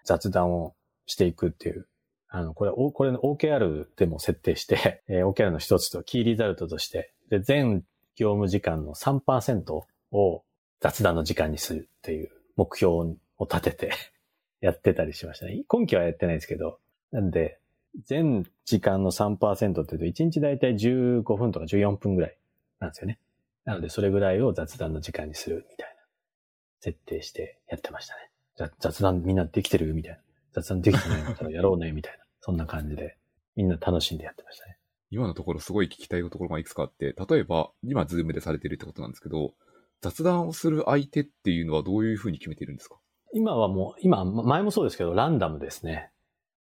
雑談をしていくっていう。あの、これ、これの OKR でも設定して、えー OKR の一つとキーリザルトとして、で、全業務時間の3%を雑談の時間にするっていう目標を立ててやってたりしましたね。今期はやってないですけど、なんで、全時間の3%って言うと、1日だいたい15分とか14分ぐらいなんですよね。なので、それぐらいを雑談の時間にするみたいな、設定してやってましたね。雑談みんなできてるみたいな。雑談できてないんだったらやろうね、みたいな。そんな感じで、みんな楽しんでやってましたね。今のところすごい聞きたいところがいくつかあって、例えば、今ズームでされてるってことなんですけど、雑談をする相手っていうのはどういうふうに決めてるんですか？今はもう、今、前もそうですけど、ランダムですね。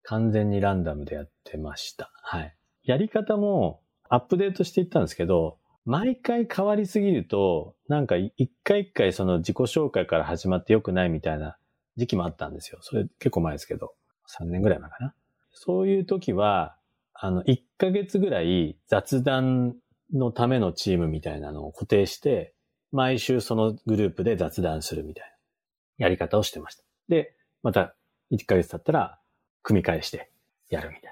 完全にランダムでやってました。はい。やり方もアップデートしていったんですけど、毎回変わりすぎると、なんか一回一回その自己紹介から始まって良くないみたいな時期もあったんですよ。それ結構前ですけど、3年ぐらい前かな。そういう時は、あの、1ヶ月ぐらい雑談のためのチームみたいなのを固定して、毎週そのグループで雑談するみたいなやり方をしてました。で、また1ヶ月経ったら組み返してやるみたいな。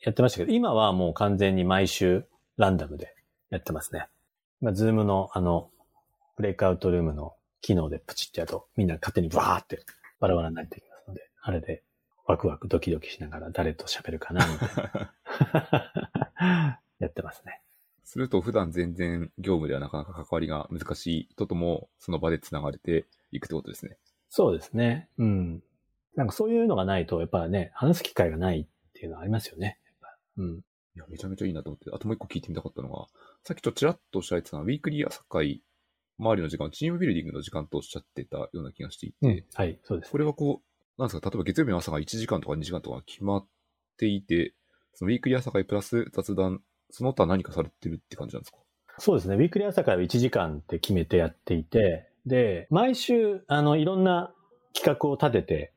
やってましたけど、今はもう完全に毎週ランダムでやってますね。まあ、 Zoom のあの、ブレイクアウトルームの機能でプチってやると、みんな勝手にバーってバラバラになってきますので、あれでワクワクドキドキしながら誰と喋るかな、みたいな。やってますね。すると普段全然業務ではなかなか関わりが難しい人ともその場で繋がれていくってことですね。そうですね。うん。なんかそういうのがないと、やっぱね、話す機会がないっていうのはありますよね。うん。いや、めちゃめちゃいいなと思って。あともう一個聞いてみたかったのが、さっきちょっとちらっとおっしゃられてたのは、ウィークリー朝会周りの時間をチームビルディングの時間とおっしゃってたような気がしていて、うん。はい、そうです。これはこう、なんですか、例えば月曜日の朝が1時間とか2時間とか決まっていて、そのウィークリー朝会プラス雑談、その他何かされてるって感じなんですか？そうですね。ウィークリー朝会は1時間って決めてやっていて、で、毎週、あの、いろんな企画を立てて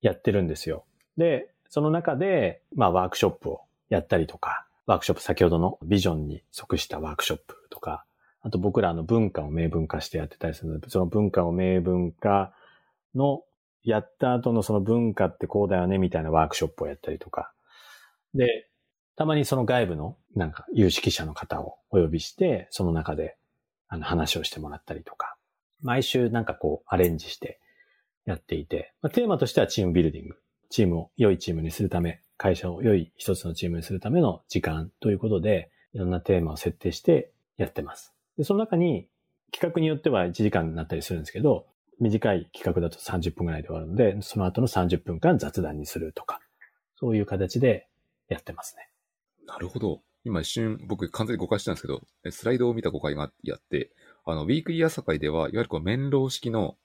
やってるんですよ。で、その中で、まあ、ワークショップをやったりとか、ワークショップ、先ほどのビジョンに即したワークショップとか、あと僕らの文化を明文化してやってたりするので、その文化を明文化の、やった後のその文化ってこうだよね、みたいなワークショップをやったりとか。で、たまにその外部の、なんか、有識者の方をお呼びして、その中で、あの、話をしてもらったりとか。毎週なんかこう、アレンジしてやっていて、まあ、テーマとしてはチームビルディング。チームを良いチームにするため、会社を良い一つのチームにするための時間ということで、いろんなテーマを設定してやってます。で、その中に企画によっては1時間になったりするんですけど、短い企画だと30分くらいで終わるので、その後の30分間雑談にするとか、そういう形でやってますね。なるほど。今一瞬僕完全に誤解したんですけど、スライドを見た誤解があって、あの、ウィークリー朝会では、いわゆるこう、面浪式の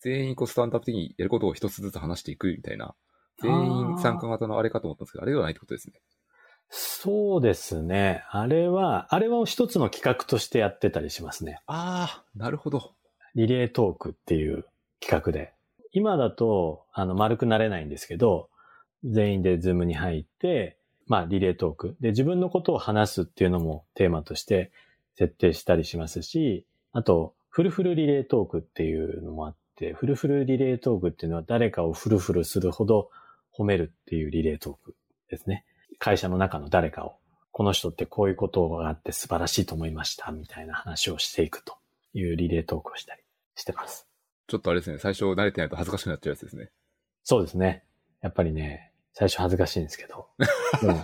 全員こうスタンダップ的にやることを一つずつ話していくみたいな、全員参加型のあれかと思ったんですけど、あれではないってことですね。そうですね。あれは、あれは一つの企画としてやってたりしますね。ああ、なるほど。リレートークっていう企画で。今だと、あの、丸くなれないんですけど、全員で Zoom に入って、まあ、リレートーク。で、自分のことを話すっていうのもテーマとして設定したりしますし、あと、フルフルリレートークっていうのもあって、フルフルリレートークっていうのは誰かをフルフルするほど褒めるっていうリレートークですね。会社の中の誰かを、この人ってこういうことがあって素晴らしいと思いました、みたいな話をしていくというリレートークをしたりしてます。ちょっとあれですね、最初慣れてないと恥ずかしくなっちゃうやつですね。そうですね。やっぱりね、最初恥ずかしいんですけど。でも、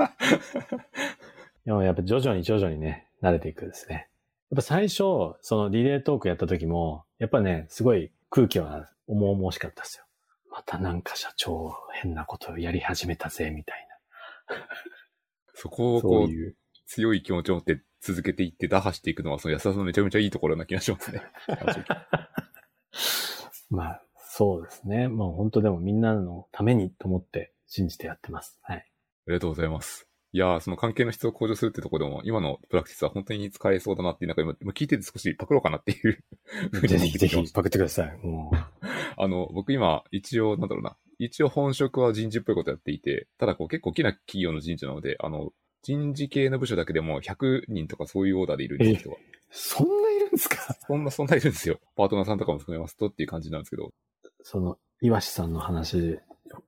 でもやっぱ徐々に徐々にね、慣れていくですね。やっぱ最初、そのリレートークやった時も、やっぱね、すごい空気は重々しかったですよ。またなんか社長変なことをやり始めたぜ、みたいそこな。をこう、そう。強い気持ちを持って続けていって打破していくのは、その安田さんのめちゃめちゃいいところな気がしますね。まあ、そうですね。もう本当でもみんなのためにと思って信じてやってます。はい。ありがとうございます。いやー、その関係の質を向上するってところでも、今のプラクティスは本当に使えそうだなっていう、なんか今、今聞いてて少しパクろうかなっていうふうにぜひぜひパクってください。あの、僕今、一応、なんだろうな、一応本職は人事っぽいことやっていて、ただこう結構大きな企業の人事なので、あの、人事系の部署だけでも100人とかそういうオーダーでいるんですよ。そんないるんですか？そんな、そんないるんですよ。パートナーさんとかも含めますとっていう感じなんですけど。その、岩志さんの話、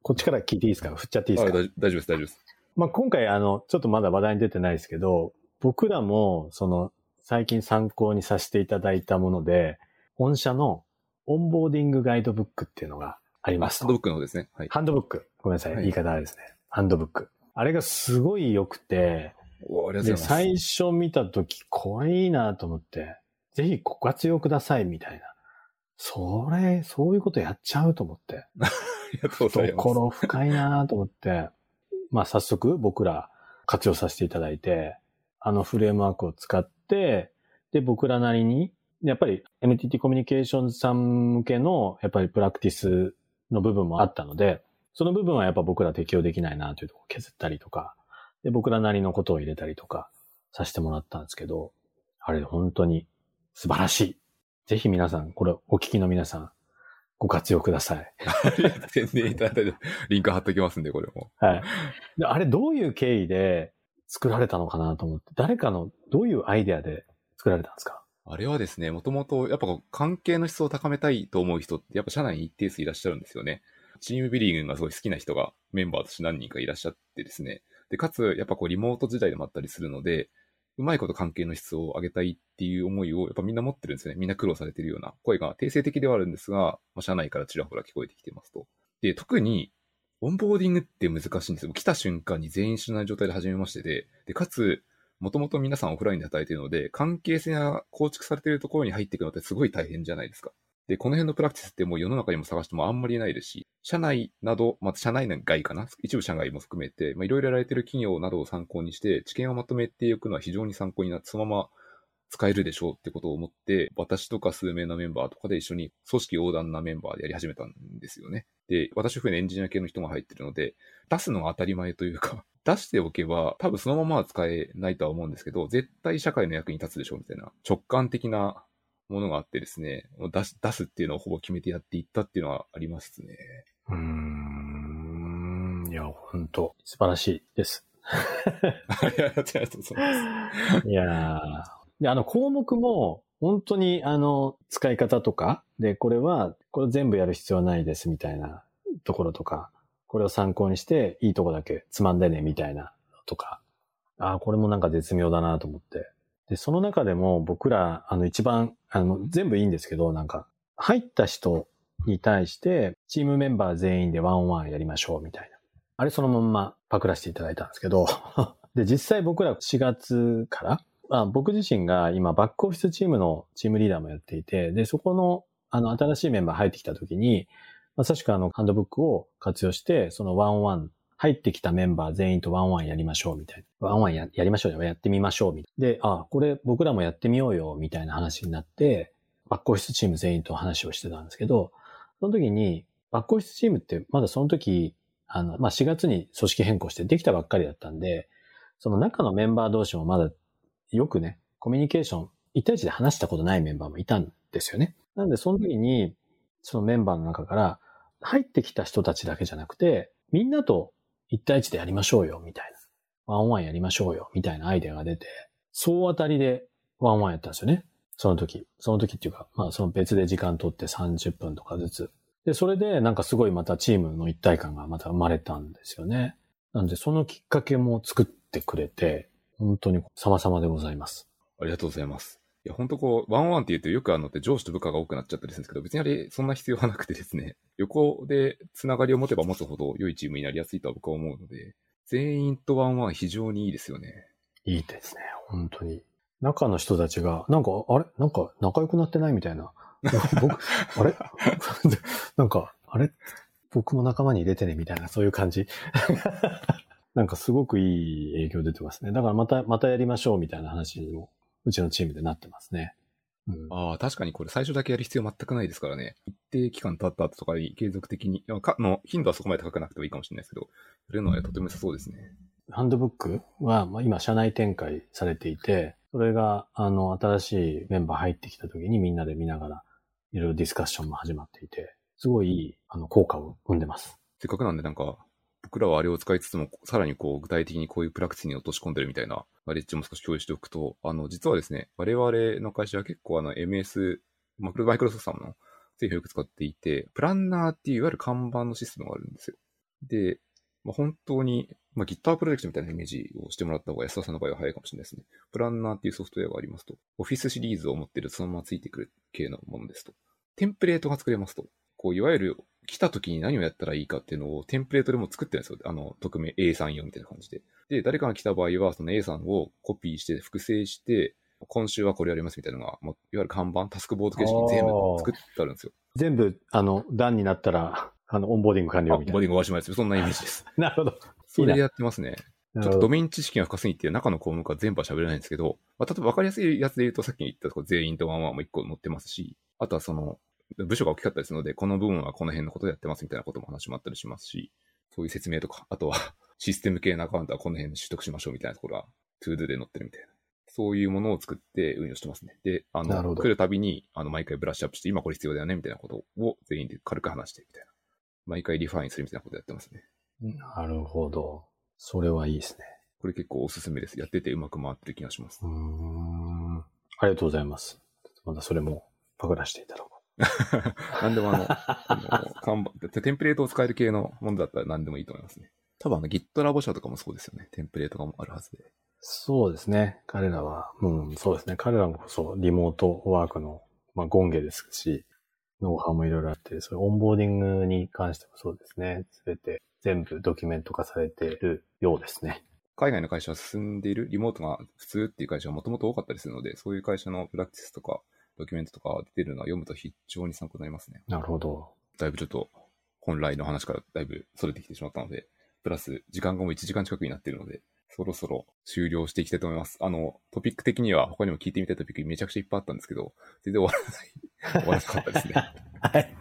こっちから聞いていいですか？振っちゃっていいですか？大丈夫です、大丈夫です。まあ、今回、あの、ちょっとまだ話題に出てないですけど、僕らも、その、最近参考にさせていただいたもので、御社のオンボーディングガイドブックっていうのがありますと。ハンドブックの方ですね。はい。ハンドブック。ごめんなさい。はい言い方あれですね。ハンドブック。あれがすごい良くて、で。最初見たとき、これいいなと思って、ぜひご活用ください、みたいな。それ、そういうことやっちゃうと思って。ありがとうございます。懐深いなと思って、まあ早速僕ら活用させていただいて、あのフレームワークを使って、で、僕らなりに、やっぱり NTT コミュニケーションさん向けの、やっぱりプラクティスの部分もあったので、その部分はやっぱ僕ら適用できないなというところを削ったりとか、で、僕らなりのことを入れたりとかさせてもらったんですけど、あれ本当に素晴らしい。ぜひ皆さん、これお聞きの皆さん、ご活用ください。宣伝いただいて、リンク貼っておきますんで、これも。はい。であれどういう経緯で作られたのかなと思って、誰かのどういうアイデアで作られたんですか？あれはですね、もともと、やっぱ関係の質を高めたいと思う人って、やっぱ社内に一定数いらっしゃるんですよね。チームビリーグがすごい好きな人がメンバーとして何人かいらっしゃってですね。で、かつ、やっぱこうリモート時代でもあったりするので、うまいこと関係の質を上げたいっていう思いをやっぱみんな持ってるんですよね。みんな苦労されてるような声が定性的ではあるんですが、まあ、社内からちらほら聞こえてきてますと。で、特に、オンボーディングって難しいんですよ。来た瞬間に全員知らない状態で始めましてで、で、かつ、もともと皆さんオフラインで働いているので、関係性が構築されているところに入っていくのってすごい大変じゃないですか。で、この辺のプラクティスってもう世の中にも探してもあんまりないですし、社内など、また社内外かな？一部社外も含めて、まあ、いろいろやられてる企業などを参考にして、知見をまとめていくのは非常に参考になって、そのまま使えるでしょうってことを思って、私とか数名のメンバーとかで一緒に組織横断なメンバーでやり始めたんですよね。で、私含めエンジニア系の人が入ってるので、出すのが当たり前というか、出しておけば多分そのままは使えないとは思うんですけど、絶対社会の役に立つでしょうみたいな直感的なものがあってですね、出す出すっていうのをほぼ決めてやっていったっていうのはありますね。うーん。いや、本当素晴らしいです。ありがとうございます。いやーで、あの、項目も、本当に、あの、使い方とか、で、これは、これ全部やる必要はないですみたいなところとか、これを参考にして、いいとこだけつまんでね、みたいなとか、ああ、これもなんか絶妙だなと思って。で、その中でも僕ら、あの、一番、あの、全部いいんですけど、なんか、入った人に対して、チームメンバー全員でワンオンワンやりましょう、みたいな。あれそのまんまパクらせていただいたんですけど、で、実際僕ら4月から、あ僕自身が今バックオフィスチームのチームリーダーもやっていて、で、そこの、あの、新しいメンバー入ってきた時に、まさしくあの、ハンドブックを活用して、その one on one、入ってきたメンバー全員とワンワンやりましょう、みたいな。ワンワンややりましょうよ、やってみましょう、みたいな。で、あ、これ僕らもやってみようよ、みたいな話になって、バックオフィスチーム全員と話をしてたんですけど、その時に、バックオフィスチームってまだその時、あの、まあ、4月に組織変更してできたばっかりだったんで、その中のメンバー同士もまだよくね、コミュニケーション、1対1で話したことないメンバーもいたんですよね。なんで、その時に、そのメンバーの中から、入ってきた人たちだけじゃなくて、みんなと1対1でやりましょうよ、みたいな。ワンワンやりましょうよ、みたいなアイデアが出て、総当たりでワンワンやったんですよね。その時。その時っていうか、まあその別で時間取って30分とかずつ。で、それでなんかすごいまたチームの一体感がまた生まれたんですよね。なんでそのきっかけも作ってくれて、本当に様々でございます。ありがとうございます。いや、本当こう、ワンワンって言うとよくあのって上司と部下が多くなっちゃったりするんですけど、別にあれ、そんな必要はなくてですね、横でつながりを持てば持つほど良いチームになりやすいとは僕は思うので、全員とワンワン非常にいいですよね。いいですね。本当に。中の人たちが、なんか、あれなんか仲良くなってないみたいな。僕、あれ なんか、あれ僕も仲間に入れてねみたいな、そういう感じ。なんかすごくいい影響出てますね。だからまた、またやりましょうみたいな話にも、うちのチームでなってますね。うん、ああ、確かにこれ最初だけやる必要全くないですからね。一定期間経った後とかに継続的に、かの頻度はそこまで高くなくてもいいかもしれないですけど、やるのはとても良さそうですね。ハンドブックは、まあ、今、社内展開されていて、それが、あの、新しいメンバー入ってきた時にみんなで見ながら、いろいろディスカッションも始まっていて、すごいいい、あの、効果を生んでます。せっかくなんでなんか、僕らはあれを使いつつも、さらにこう、具体的にこういうプラクティスに落とし込んでるみたいな、レッジも少し共有しておくと、あの、実はですね、我々の会社は結構あの、MS、マクロマイクロソフトさんの製品をよく使っていて、プランナーっていういわゆる看板のシステムがあるんですよ。で、まあ、本当に、まあ、Git プロジェクトみたいなイメージをしてもらった方が安田さんの場合は早いかもしれないですね。プランナーっていうソフトウェアがありますと、Office シリーズを持ってるそのままついてくる系のものですと。テンプレートが作れますと。こう、いわゆる来た時に何をやったらいいかっていうのをテンプレートでも作ってるんですよ。あの、匿名 A さん用みたいな感じで。で、誰かが来た場合は、その A さんをコピーして複製して、今週はこれやりますみたいなのが、もういわゆるカンバン、タスクボード形式に全部作ってあるんですよ。全部、あの、 done になったら、あの、オンボーディング完あ、ボ了みたいな。ディング終わしまいです。そんなイメージです。なるほど。それでやってますね。ちょっとドメイン知識が深すぎて中の項目は全部は喋れないんですけど、まあ、例えば分かりやすいやつで言うとさっき言ったこう全員とワンワンも1個載ってますし、あとはその、部署が大きかったりするので、この部分はこの辺のことをやってますみたいなことも話もあったりしますし、そういう説明とか、あとは システム系のアカウントはこの辺取得しましょうみたいなところは、 ToDo で載ってるみたいな。そういうものを作って運用してますね。で、あの、来るたびに、あの、毎回ブラッシュアップして、今これ必要だよねみたいなことを全員で軽く話してみたいな。毎回リファインするみたいなことやってますね。なるほど。それはいいですね。これ結構おすすめです。やっててうまく回ってる気がしますう。ーん。ありがとうございます。またそれもパクらせていただこな んでもあの、あの看板、テンプレートを使える系のものだったら何でもいいと思いますね。多分あの Git ラボ社とかもそうですよね。テンプレートがあるはずで。う。そうですね。彼らは、うん、そうですね。彼らもそう、リモートワークの、まあ、ゴンゲですし、ノウハウもいろいろあって、それオンボーディングに関してもそうですね。すべて全部ドキュメント化されているようですね。海外の会社は進んでいる、リモートが普通っていう会社はもともと多かったりするので、そういう会社のプラクティスとか、ドキュメントとか出てるのは読むと非常に参考になりますね。なるほど。だいぶちょっと、本来の話からだいぶ逸れてきてしまったので、プラス時間がもう1時間近くになっているので、そろそろ終了していきたいと思います。あの、トピック的には他にも聞いてみたいトピックめちゃくちゃいっぱいあったんですけど、全然終わらない、終わらなかったですね。はい。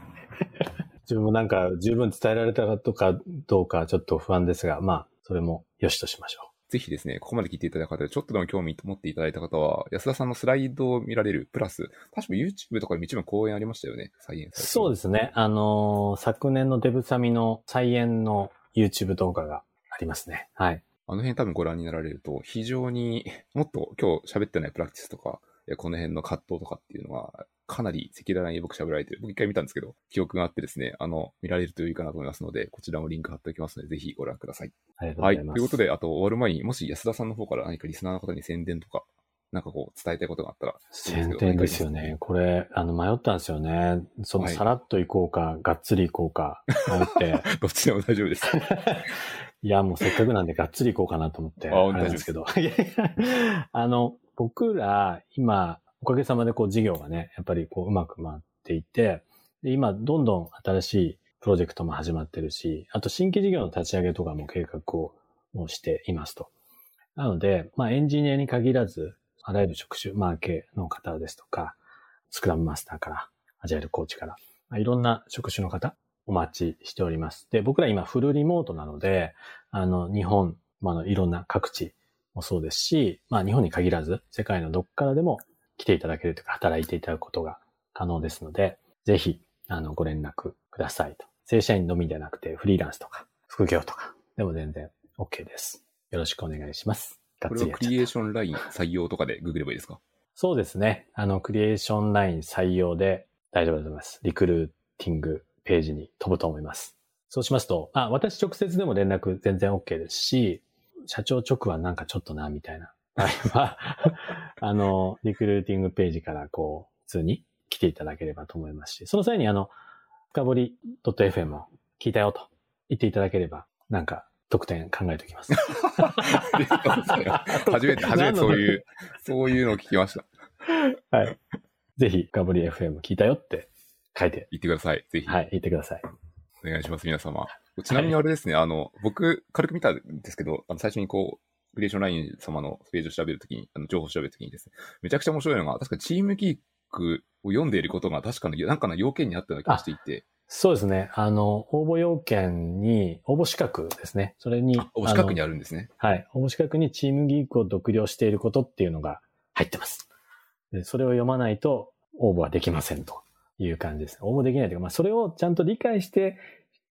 自分もなんか十分伝えられたかとかどうかちょっと不安ですが、まあ、それも良しとしましょぜひですね、ここまで聞いていただいた方で、ちょっとでも興味持っていただいた方は、安田さんのスライドを見られる、プラス、確か YouTube とかでも一番講演ありましたよね、サイエンう。ス。そうですね。あのー昨年のデブサミの菜園の YouTube 動画がありますね。はい。あの辺多分ご覧になられると、非常にもっと今日喋ってないプラクティスとか、この辺の葛藤とかっていうのは、かなり赤裸々に僕喋られてる。僕一回見たんですけど、記憶があってですね、あの、見られるといいかなと思いますので、こちらもリンク貼っておきますので、ぜひご覧ください。ありがとうはい。ございます。ということで、あと終わる前に、もし安田さんの方から何かリスナーの方に宣伝とか、なんかこう伝えたいことがあったら、宣伝ですよね。これ、あの、迷ったんですよね。その、はいさらっと行こうか、がっつり行こうか、迷って。どっちでも大丈夫です。いや、もうせっかくなんでがっつり行こうかなと思って、ああれなんですけど。あの、僕ら、今、おかげさまでこう事業がね、やっぱりこううまく回っていて、で今、どんどん新しいプロジェクトも始まってるし、あと新規事業の立ち上げとかも計画をしていますと。なので、まあエンジニアに限らず、あらゆる職種、マーケの方ですとか、スクラムマスターから、アジャイルコーチから、まあ、いろんな職種の方、お待ちしております。で、僕ら今フルリモートなので、あの、日本、まあ、のいろんな各地もそうですし、まあ、日本に限らず、世界のどっからでも来ていただけるというか、働いていただくことが可能ですので、ぜひ、あの、ご連絡くださいと。正社員のみではなくて、フリーランスとか、副業とか、でも全然 OK です。よろしくお願いします。これはクリエーションライン採用とかでググればいいですか？そうですね。あの、クリエーションライン採用で大丈夫だと思います。リクルーティングページに飛ぶと思います。そうしますと、あ、私直接でも連絡全然 OK ですし、社長直はなんかちょっとな、みたいな場合は、あの、リクルーティングページからこう、普通に来ていただければと思いますし、その際にあの、深掘り .fm を聞いたよと言っていただければ、なんか特典考えておきます。初めて、初めてそういう、そういうのを聞きました。はい。ぜひ、深掘り FM 聞いたよって書いて、言ってください。ぜひ。はい、言ってください。お願いします、皆様。ちなみにあれですね、あの、僕、軽く見たんですけど、あの最初にこう、クリエーションライン様のページを調べるときに、あの情報を調べるときにですね、めちゃくちゃ面白いのが、確かチームギークを読んでいることが確かに、なんかの要件にあったような気がしていて、そうですね。あの、応募要件に、応募資格ですね。それに、あ、お近くにああるんですね。のはい。応募資格にチームギークを独了していることっていうのが入ってます。でそれを読まないと応募はできませんという感じですね。応募できないというか、まあ、それをちゃんと理解して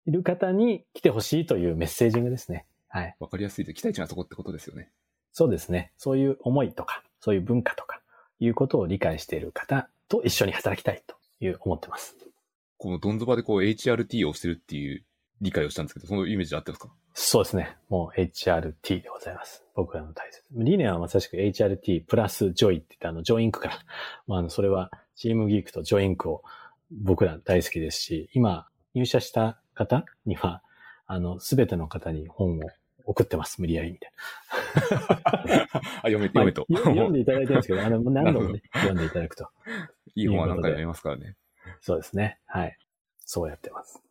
いる方に来てほしいというメッセージングですね。はい。わかりやすいで、期待値がそこってことですよね。そうですね。そういう思いとか、そういう文化とか、いうことを理解している方と一緒に働きたいという思ってます。このドンズバでこう HRT をしてるっていう理解をしたんですけど、そのイメージで合ってますか？そうですね。もう HRT でございます。僕らの大切。理念はまさしく HRT プラスジョイって言ってあの、ジョインクから。まあ、あの、それはチームギークとジョインクを僕ら大好きですし、今入社した方には、あの、すべての方に本を送ってます。無理やりみたい あ、読め、な。読めと。まあよ読んでいただいてるんですけど、あの、何度もね、読んでいただくと。いい本は何回も読みますからね。そうですね。はい。そうやってます。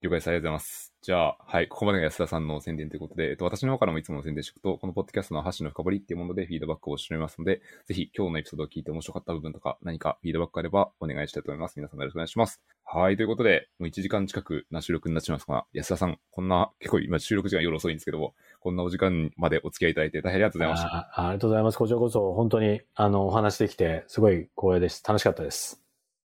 了解です。ありがとうございます。じゃあ、はい、ここまでが安田さんの宣伝ということで、えっと、私の方からもいつもの宣伝しておくと、このポッドキャストのハッシュの深掘りっていうものでフィードバックをしておりますので、ぜひ今日のエピソードを聞いて面白かった部分とか、何かフィードバックあればお願いしたいと思います。皆さんよろしくお願いします。はい、ということで、もう1時間近くな収録になっちゃいますが、安田さん、こんな、結構今収録時間夜遅いんですけども、こんなお時間までお付き合いいただいて大変ありがとうございました。あありがとうございます。こちらこそ本当に、あの、お話できて、すごい光栄です。楽しかったです。